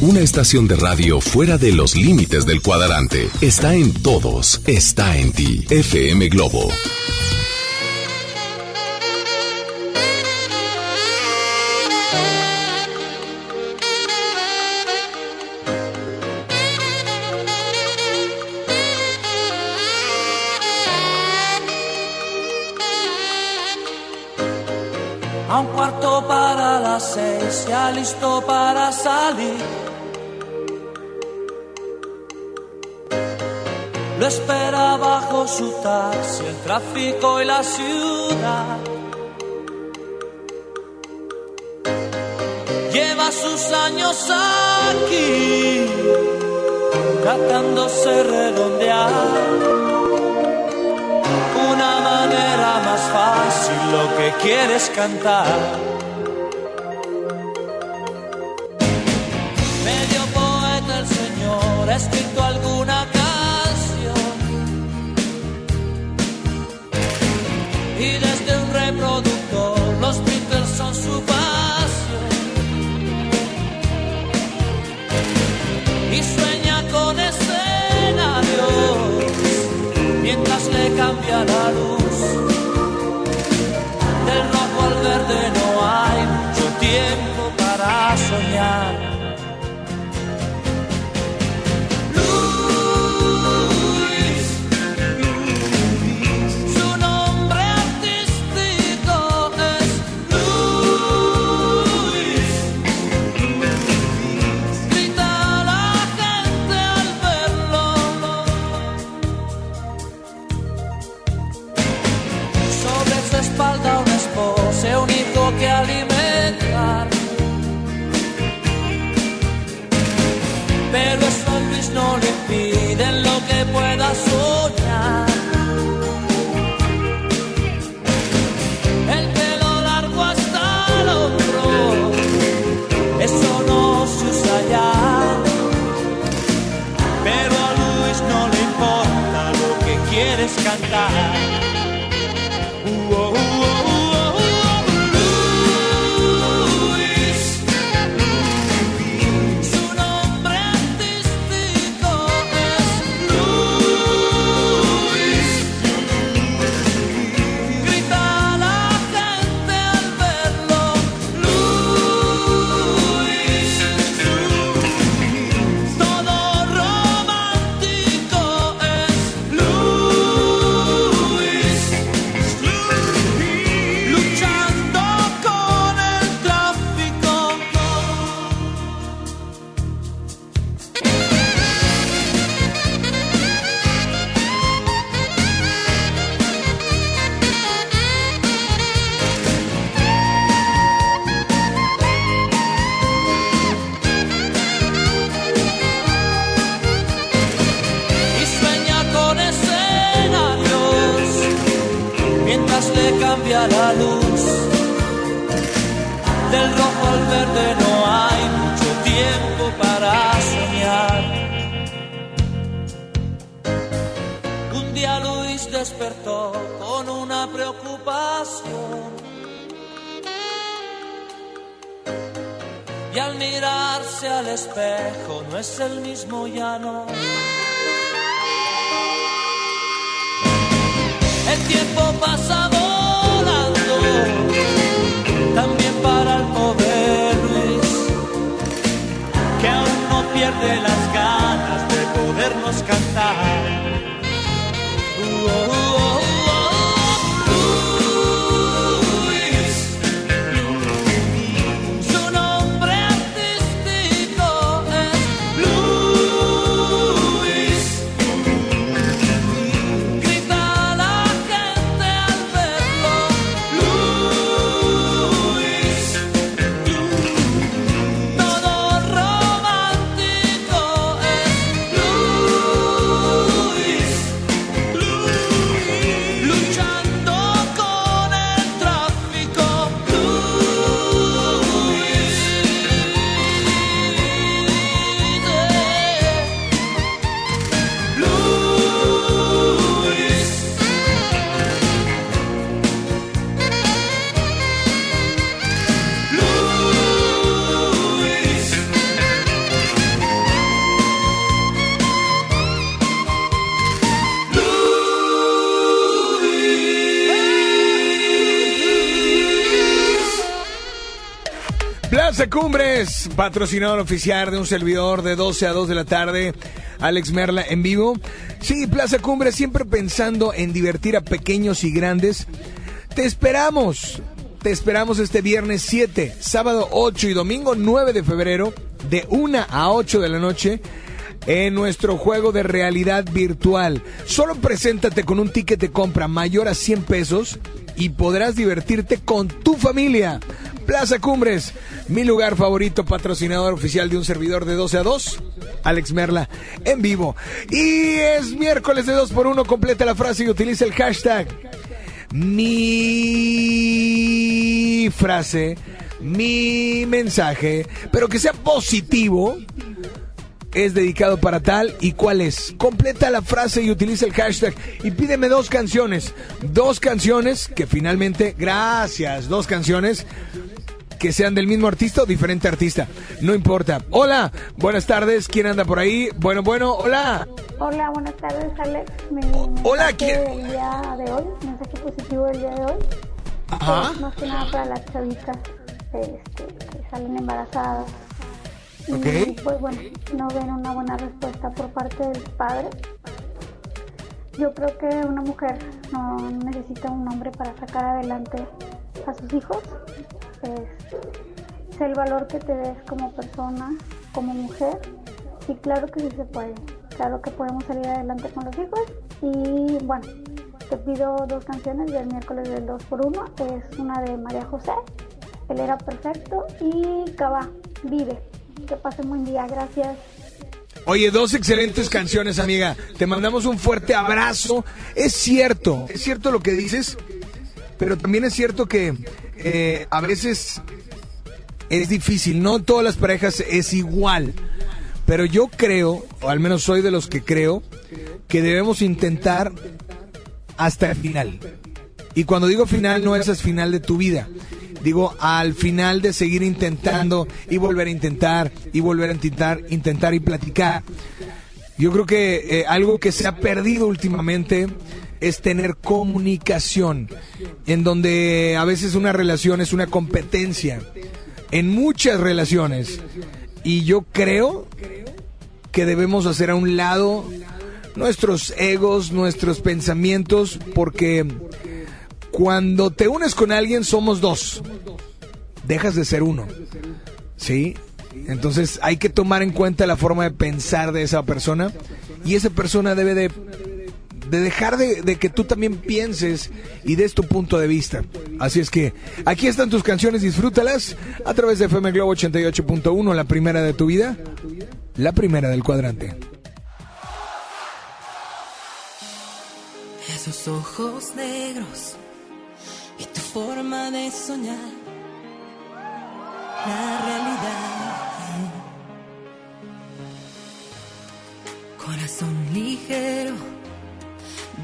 S1: Una estación de radio fuera de los límites del cuadrante. Está en todos. Está en ti. FM Globo.
S7: tráfico y la ciudad. Lleva sus años aquí, tratándose redondear. Una manera más fácil lo que quieres cantar. regalado Del rojo al verde no hay mucho tiempo para soñar. Un
S1: día Luis despertó con una preocupación. Y al mirarse al espejo no es el mismo ya no. El tiempo pasa para el Luis, que aún no pierde las ganas de podernos cantar.
S4: Plaza Cumbres, patrocinador oficial de un servidor de 12 a 2 de la tarde. Alex Merla en vivo. Sí, Plaza Cumbres, siempre pensando en divertir a pequeños y grandes. Te esperamos. Te esperamos este viernes 7, sábado 8 y domingo 9 de febrero, de 1 a 8 de la noche, en nuestro juego de realidad virtual. Solo preséntate con un ticket de compra mayor a 100 pesos y podrás divertirte con tu familia. Plaza Cumbres, mi lugar favorito, patrocinador oficial de un servidor de 12 a 2, Alex Merla, en vivo. Y es miércoles de 2 por 1 completa la frase y utiliza el hashtag mi frase, mi mensaje, pero que sea positivo, es dedicado para tal y cuál es. Completa la frase y utiliza el hashtag y pídeme dos canciones. Dos canciones que finalmente, gracias, dos canciones que sean del mismo artista o diferente artista. No importa. Hola, buenas tardes. ¿Quién anda por ahí? Bueno, bueno, hola.
S37: Hola, buenas tardes, Alex. Mi
S4: hola, ¿quién?
S37: del día de hoy, mensaje positivo del día de hoy.
S4: Ajá.
S37: Es más que nada para las chavitas este, que salen embarazadas. Y pues bueno, no ven una buena respuesta por parte del padre. Yo creo que una mujer no necesita un hombre para sacar adelante a sus hijos. Es, el valor que te des como persona, como mujer. Y claro que sí se puede. Claro que podemos salir adelante con los hijos. Y bueno, te pido dos canciones del miércoles del 2x1. Es una de María José, Él era perfecto. Y Cabá, Vive. Que pasen buen día. Gracias.
S4: Oye, dos excelentes canciones, amiga. Te mandamos un fuerte abrazo. Es cierto, es cierto lo que dices, pero también es cierto que eh, a veces es difícil. No todas las parejas es igual. Pero yo creo, o al menos soy de los que creo, que debemos intentar hasta el final. Y cuando digo final, no es al final de tu vida. Digo, al final de seguir intentando y volver a intentar y volver a intentar, intentar y platicar. Yo creo que eh, algo que se ha perdido últimamente es tener comunicación, en donde a veces una relación es una competencia, en muchas relaciones. Y yo creo que debemos hacer a un lado nuestros egos, nuestros pensamientos, porque cuando te unes con alguien somos dos, dejas de ser uno, ¿sí? Entonces hay que tomar en cuenta la forma de pensar de esa persona y esa persona debe de, de dejar de, de que tú también pienses y des tu punto de vista. Así es que aquí están tus canciones, disfrútalas a través de FM Globo 88.1, la primera de tu vida, la primera del cuadrante.
S3: Esos ojos negros y tu forma de soñar la realidad. Corazón ligero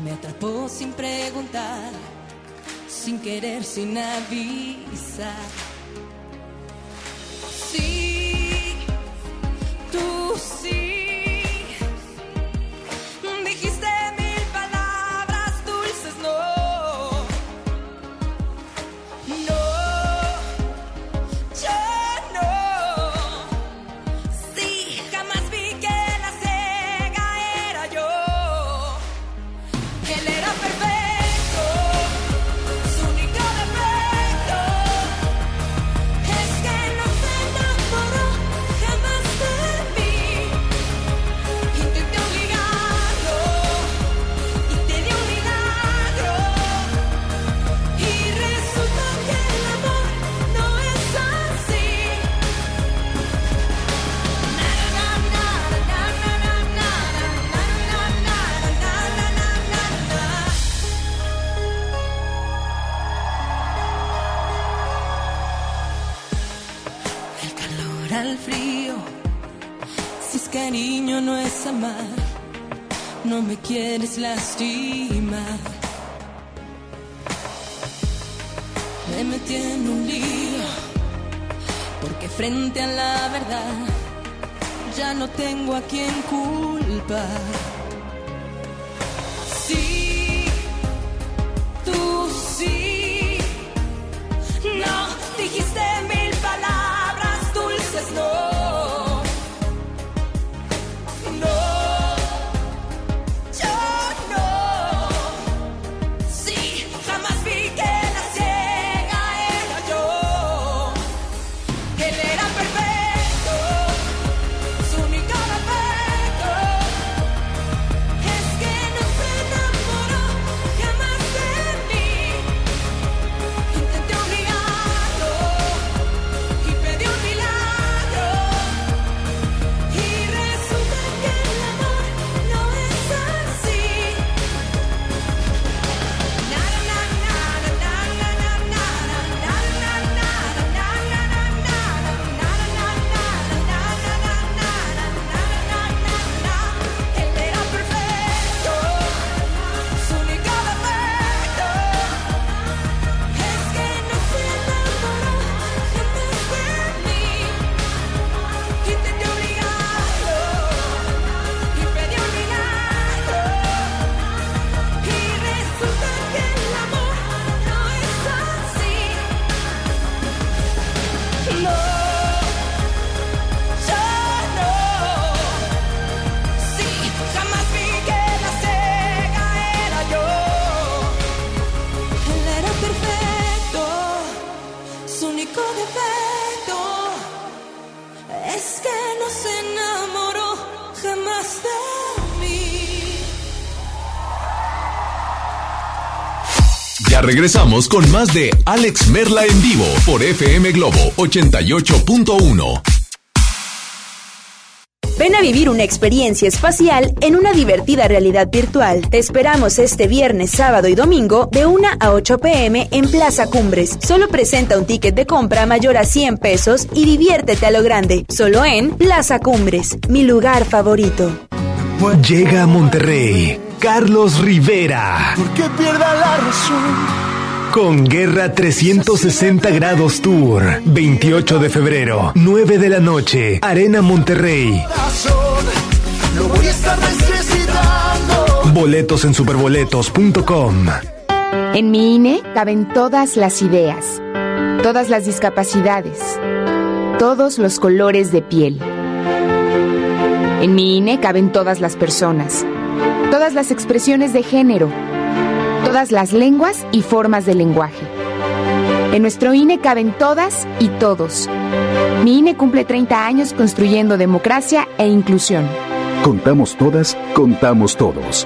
S3: me atrapó sin preguntar, sin querer, sin avisar. Sí, tú sí. No me quieres lastimar. Me metí en un lío, porque frente a la verdad ya no tengo a quien culpar.
S7: Ya regresamos con más de Alex Merla en vivo por FM Globo 88.1.
S8: Ven a vivir una experiencia espacial en una divertida realidad virtual. Te esperamos este viernes, sábado y domingo de 1 a 8 pm en Plaza Cumbres. Solo presenta un ticket de compra mayor a 100 pesos y diviértete a lo grande. Solo en Plaza Cumbres, mi lugar favorito.
S38: Llega a Monterrey Carlos Rivera.
S10: Que pierda la razón.
S38: Con Guerra 360 Grados Tour. 28 de febrero, 9 de la noche, Arena Monterrey.
S10: Lo voy a estar necesitando.
S38: Boletos en superboletos.com.
S39: En mi INE caben todas las ideas, todas las discapacidades, todos los colores de piel. En mi INE caben todas las personas, todas las expresiones de género, todas las lenguas y formas de lenguaje. En nuestro INE caben todas y todos. Mi INE cumple 30 años construyendo democracia e inclusión.
S40: Contamos todas, contamos todos.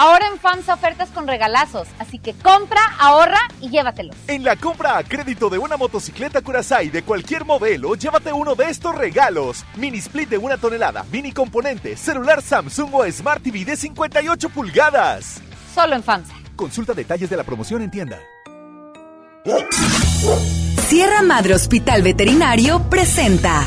S41: Ahora en FAMSA ofertas con regalazos, así que compra, ahorra y llévatelos.
S42: En la compra a crédito de una motocicleta Curaçao de cualquier modelo, llévate uno de estos regalos. Mini split de una tonelada, mini componente, celular Samsung o Smart TV de 58 pulgadas.
S41: Solo en FAMSA.
S42: Consulta detalles de la promoción en tienda.
S17: Sierra Madre Hospital Veterinario presenta.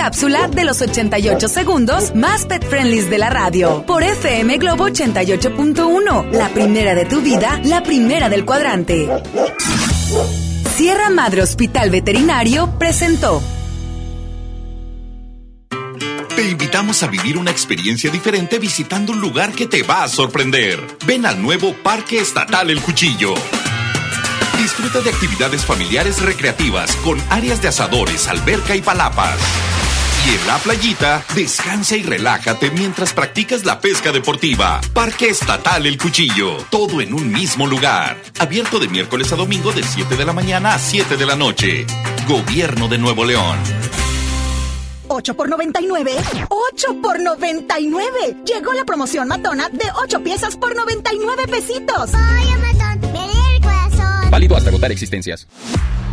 S17: cápsula de los 88 segundos más pet friendly de la radio por FM Globo 88.1. La primera de tu vida, la primera del cuadrante. Sierra Madre Hospital Veterinario presentó.
S26: Te invitamos a vivir una experiencia diferente visitando un lugar que te va a sorprender. Ven al nuevo Parque Estatal El Cuchillo. Disfruta de actividades familiares recreativas con áreas de asadores, alberca y palapas. Y en la playita, descansa y relájate mientras practicas la pesca deportiva. Parque Estatal El Cuchillo. Todo en un mismo lugar. Abierto de miércoles a domingo de 7 de la mañana a 7 de la noche. Gobierno de Nuevo León.
S29: 8 por 99. 8 por 99. Llegó la promoción matona de 8 piezas por 99 pesitos.
S7: Válido hasta agotar existencias.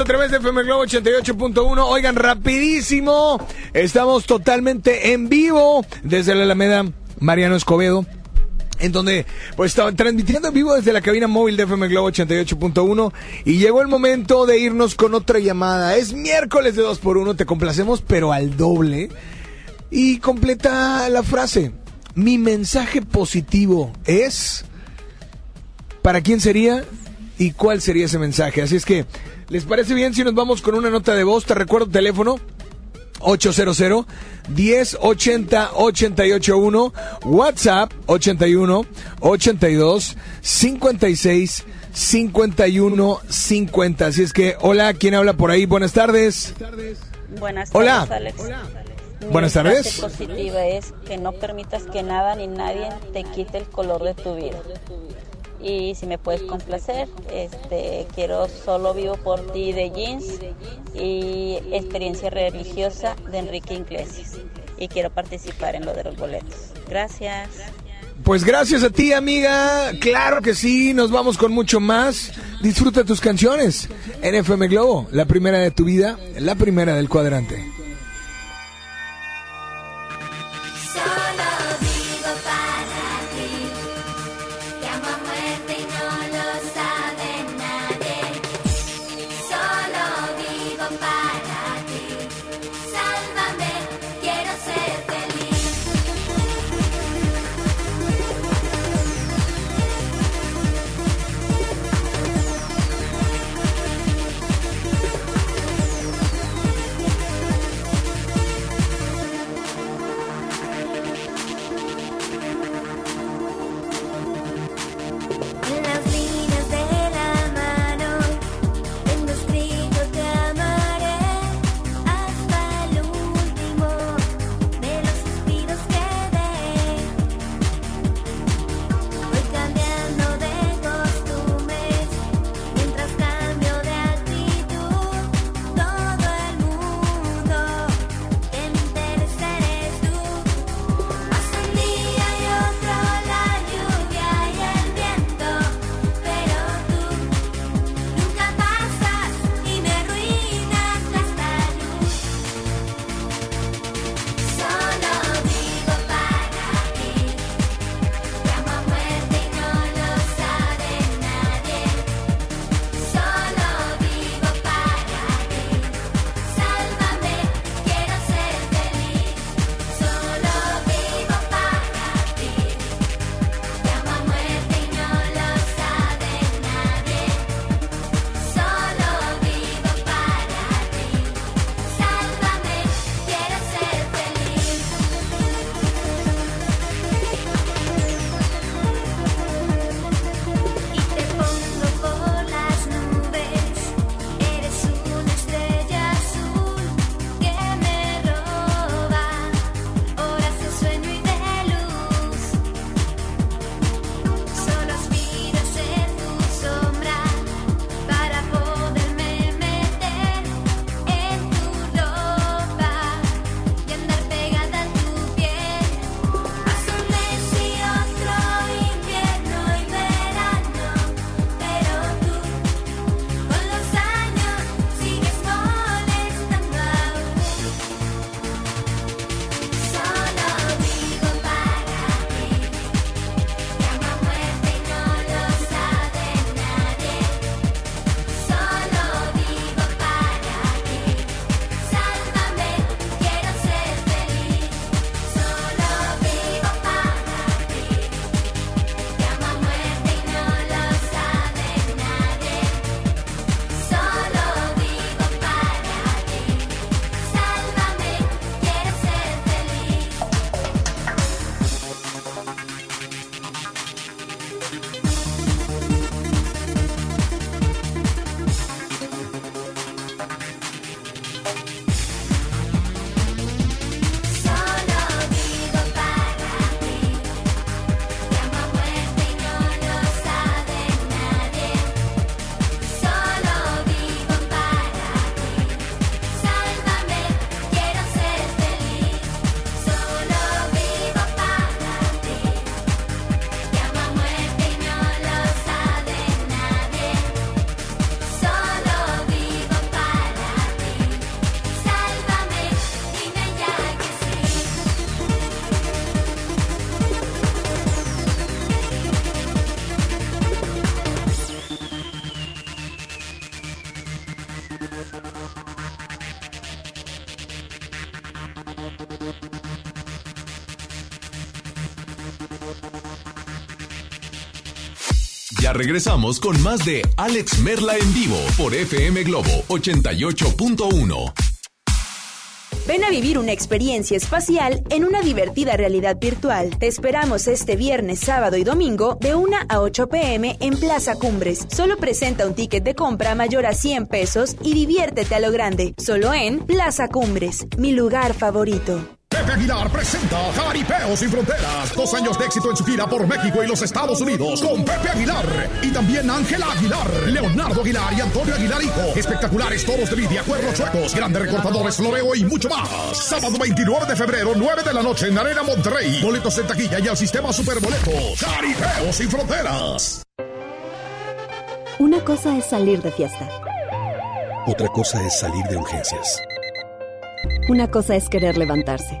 S4: A través de FM Globo 88.1. Oigan, rapidísimo. Estamos totalmente en vivo desde la Alameda Mariano Escobedo. En donde, pues, estaban transmitiendo en vivo desde la cabina móvil de FM Globo 88.1. Y llegó el momento de irnos con otra llamada. Es miércoles de 2x1. Te complacemos, pero al doble. Y completa la frase. Mi mensaje positivo es. ¿Para quién sería? ¿Y cuál sería ese mensaje? Así es que, ¿les parece bien si nos vamos con una nota de voz? Te recuerdo el teléfono. 800 1080 881 WhatsApp 81 82 56 51 50 Así es que, hola, ¿quién habla por ahí? Buenas tardes.
S19: Buenas
S4: Hola.
S19: tardes, Alex. Mi
S4: Buenas tardes.
S19: positivo es que no permitas que nada ni nadie te quite el color de tu vida. Y si me puedes complacer, este, quiero Solo Vivo por Ti de Jeans y Experiencia Religiosa de Enrique Iglesias. Y quiero participar en lo de los boletos. Gracias.
S4: Pues gracias a ti, amiga. Claro que sí, nos vamos con mucho más. Disfruta tus canciones en FM Globo, la primera de tu vida, la primera del cuadrante.
S7: Regresamos con más de Alex Merla en vivo por FM Globo 88.1.
S8: Ven a vivir una experiencia espacial en una divertida realidad virtual. Te esperamos este viernes, sábado y domingo de 1 a 8 pm en Plaza Cumbres. Solo presenta un ticket de compra mayor a 100 pesos y diviértete a lo grande. Solo en Plaza Cumbres, mi lugar favorito.
S40: Aguilar presenta Jaripeo sin Fronteras. Dos años de éxito en su gira por México y los Estados Unidos con Pepe Aguilar. Y también Ángela Aguilar, Leonardo Aguilar y Antonio Aguilar Hijo. Espectaculares toros de lidia, cuernos chuecos, grandes recortadores, floreo y mucho más. Sábado 29 de febrero, 9 de la noche en Arena Monterrey. Boletos en taquilla y al sistema Superboletos. Jaripeo sin Fronteras.
S43: Una cosa es salir de fiesta.
S44: Otra cosa es salir de urgencias.
S43: Una cosa es querer levantarse.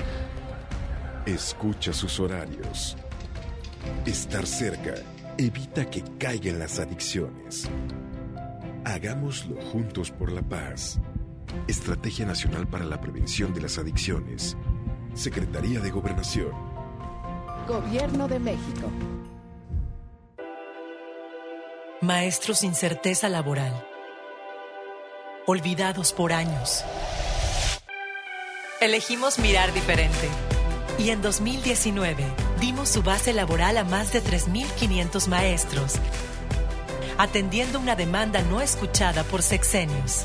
S45: Escucha sus horarios. Estar cerca evita que caigan las adicciones. Hagámoslo juntos por la paz. Estrategia Nacional para la Prevención de las Adicciones. Secretaría de Gobernación.
S46: Gobierno de México.
S47: Maestros sin certeza laboral. Olvidados por años. Elegimos mirar diferente. Y en 2019 dimos su base laboral a más de 3.500 maestros, atendiendo una demanda no escuchada por sexenios.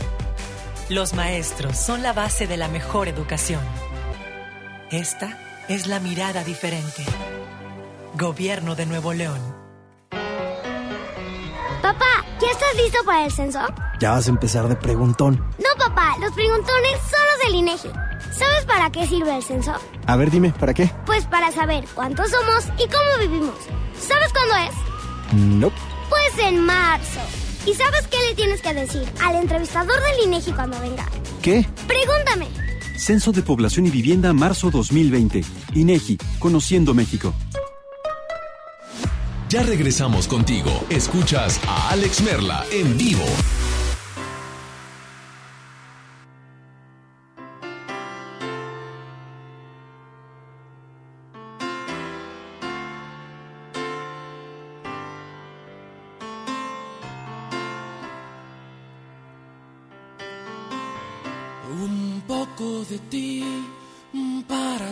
S47: Los maestros son la base de la mejor educación. Esta es la mirada diferente. Gobierno de Nuevo León.
S29: Papá, ¿ya estás listo para el censo?
S48: Ya vas a empezar de preguntón.
S29: No, papá, los preguntones son los del INEGI. ¿Sabes para qué sirve el censo?
S48: A ver, dime, ¿para qué?
S29: Pues para saber cuántos somos y cómo vivimos. ¿Sabes cuándo es?
S48: No.
S29: Pues en marzo. ¿Y sabes qué le tienes que decir al entrevistador del INEGI cuando venga?
S48: ¿Qué?
S29: Pregúntame.
S26: Censo de Población y Vivienda marzo 2020. INEGI, Conociendo México.
S7: Ya regresamos contigo. Escuchas a Alex Merla en vivo.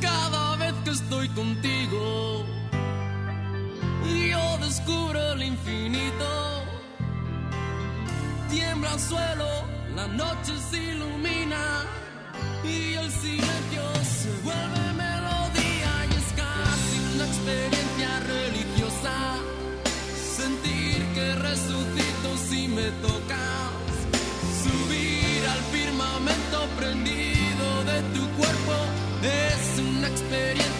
S1: Cada vez que estoy contigo, yo descubro el infinito. Tiembla el suelo, la noche se ilumina y el silencio se vuelve melodía y es casi una experiencia religiosa. Sentir que resucito si me tocas. Subir al firmamento prendido una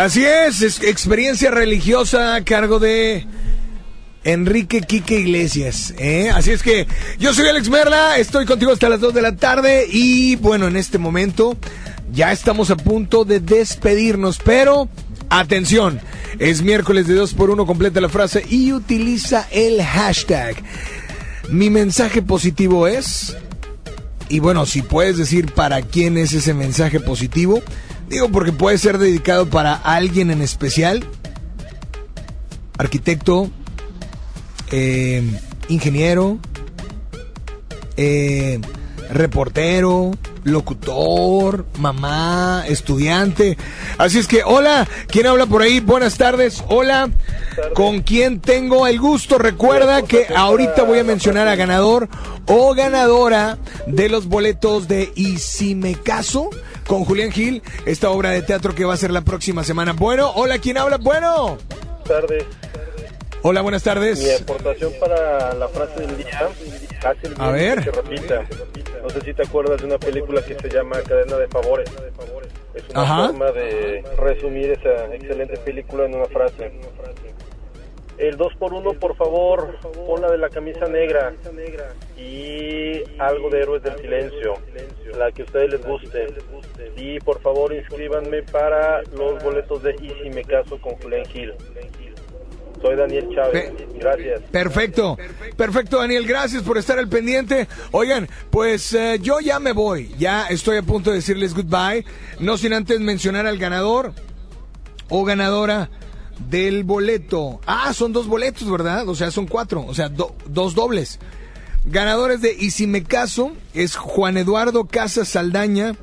S4: Así es, es experiencia religiosa a cargo de Enrique Quique Iglesias. ¿eh? Así es que yo soy Alex Merla, estoy contigo hasta las 2 de la tarde y bueno, en este momento ya estamos a punto de despedirnos, pero atención, es miércoles de 2 por 1 completa la frase y utiliza el hashtag. Mi mensaje positivo es... Y bueno, si puedes decir para quién es ese mensaje positivo, digo porque puede ser dedicado para alguien en especial, arquitecto, eh, ingeniero, eh, reportero, locutor, mamá, estudiante. Así es que, hola, ¿quién habla por ahí? Buenas tardes, hola. ¿Con quién tengo el gusto? Recuerda que ahorita voy a mencionar a ganador o ganadora de los boletos de Y si me caso con Julián Gil, esta obra de teatro que va a ser la próxima semana. Bueno, hola, ¿quién habla? Bueno.
S49: tardes.
S4: Hola, buenas tardes.
S49: Mi aportación para la frase del día hace el
S4: A ver.
S49: que se repita. No sé si te acuerdas de una película que se llama Cadena de Favores. Es una
S4: Ajá.
S49: forma de resumir esa excelente película en una frase. El 2 por 1 por favor, pon la de la camisa negra y algo de Héroes del Silencio, la que a ustedes les guste. Y por favor inscríbanme para los boletos de Y si me caso con Julián Gil. Soy Daniel Chávez. Gracias.
S4: Perfecto, perfecto Daniel, gracias por estar al pendiente. Oigan, pues eh, yo ya me voy, ya estoy a punto de decirles goodbye, no sin antes mencionar al ganador o ganadora del boleto. Ah, son dos boletos, ¿verdad? O sea, son cuatro, o sea, do- dos dobles. Ganadores de Y si me caso es Juan Eduardo Casas Saldaña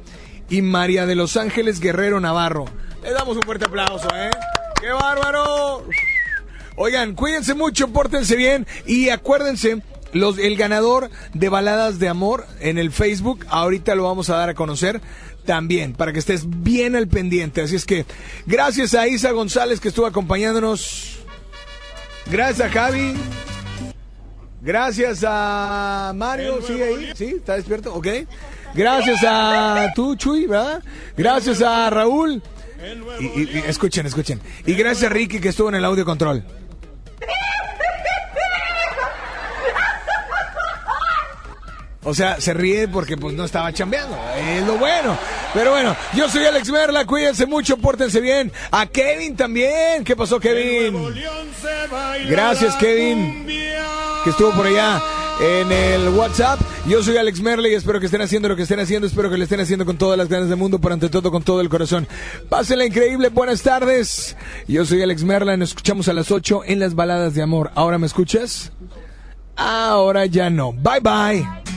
S4: y María de los Ángeles Guerrero Navarro. Les damos un fuerte aplauso, ¿eh? ¡Qué bárbaro! Oigan, cuídense mucho, pórtense bien y acuérdense, los, el ganador de baladas de amor en el Facebook, ahorita lo vamos a dar a conocer también, para que estés bien al pendiente. Así es que, gracias a Isa González que estuvo acompañándonos. Gracias a Javi. Gracias a Mario, ¿sigue ahí? ¿Sí? ¿Está despierto? Ok. Gracias a tú, Chuy, ¿verdad? Gracias a Raúl. Y, y- y escuchen, escuchen. Y gracias a Ricky que estuvo en el audio control. O sea, se ríe porque pues no estaba chambeando. Es lo bueno. Pero bueno, yo soy Alex Merla, cuídense mucho, pórtense bien. A Kevin también. ¿Qué pasó, Kevin? Gracias, Kevin. Que estuvo por allá en el WhatsApp. Yo soy Alex Merle y espero que estén haciendo lo que estén haciendo. Espero que lo estén haciendo con todas las ganas del mundo, pero ante todo con todo el corazón. Pásenla increíble. Buenas tardes. Yo soy Alex Merla nos escuchamos a las 8 en las baladas de amor. ¿Ahora me escuchas? Ahora ya no. Bye bye.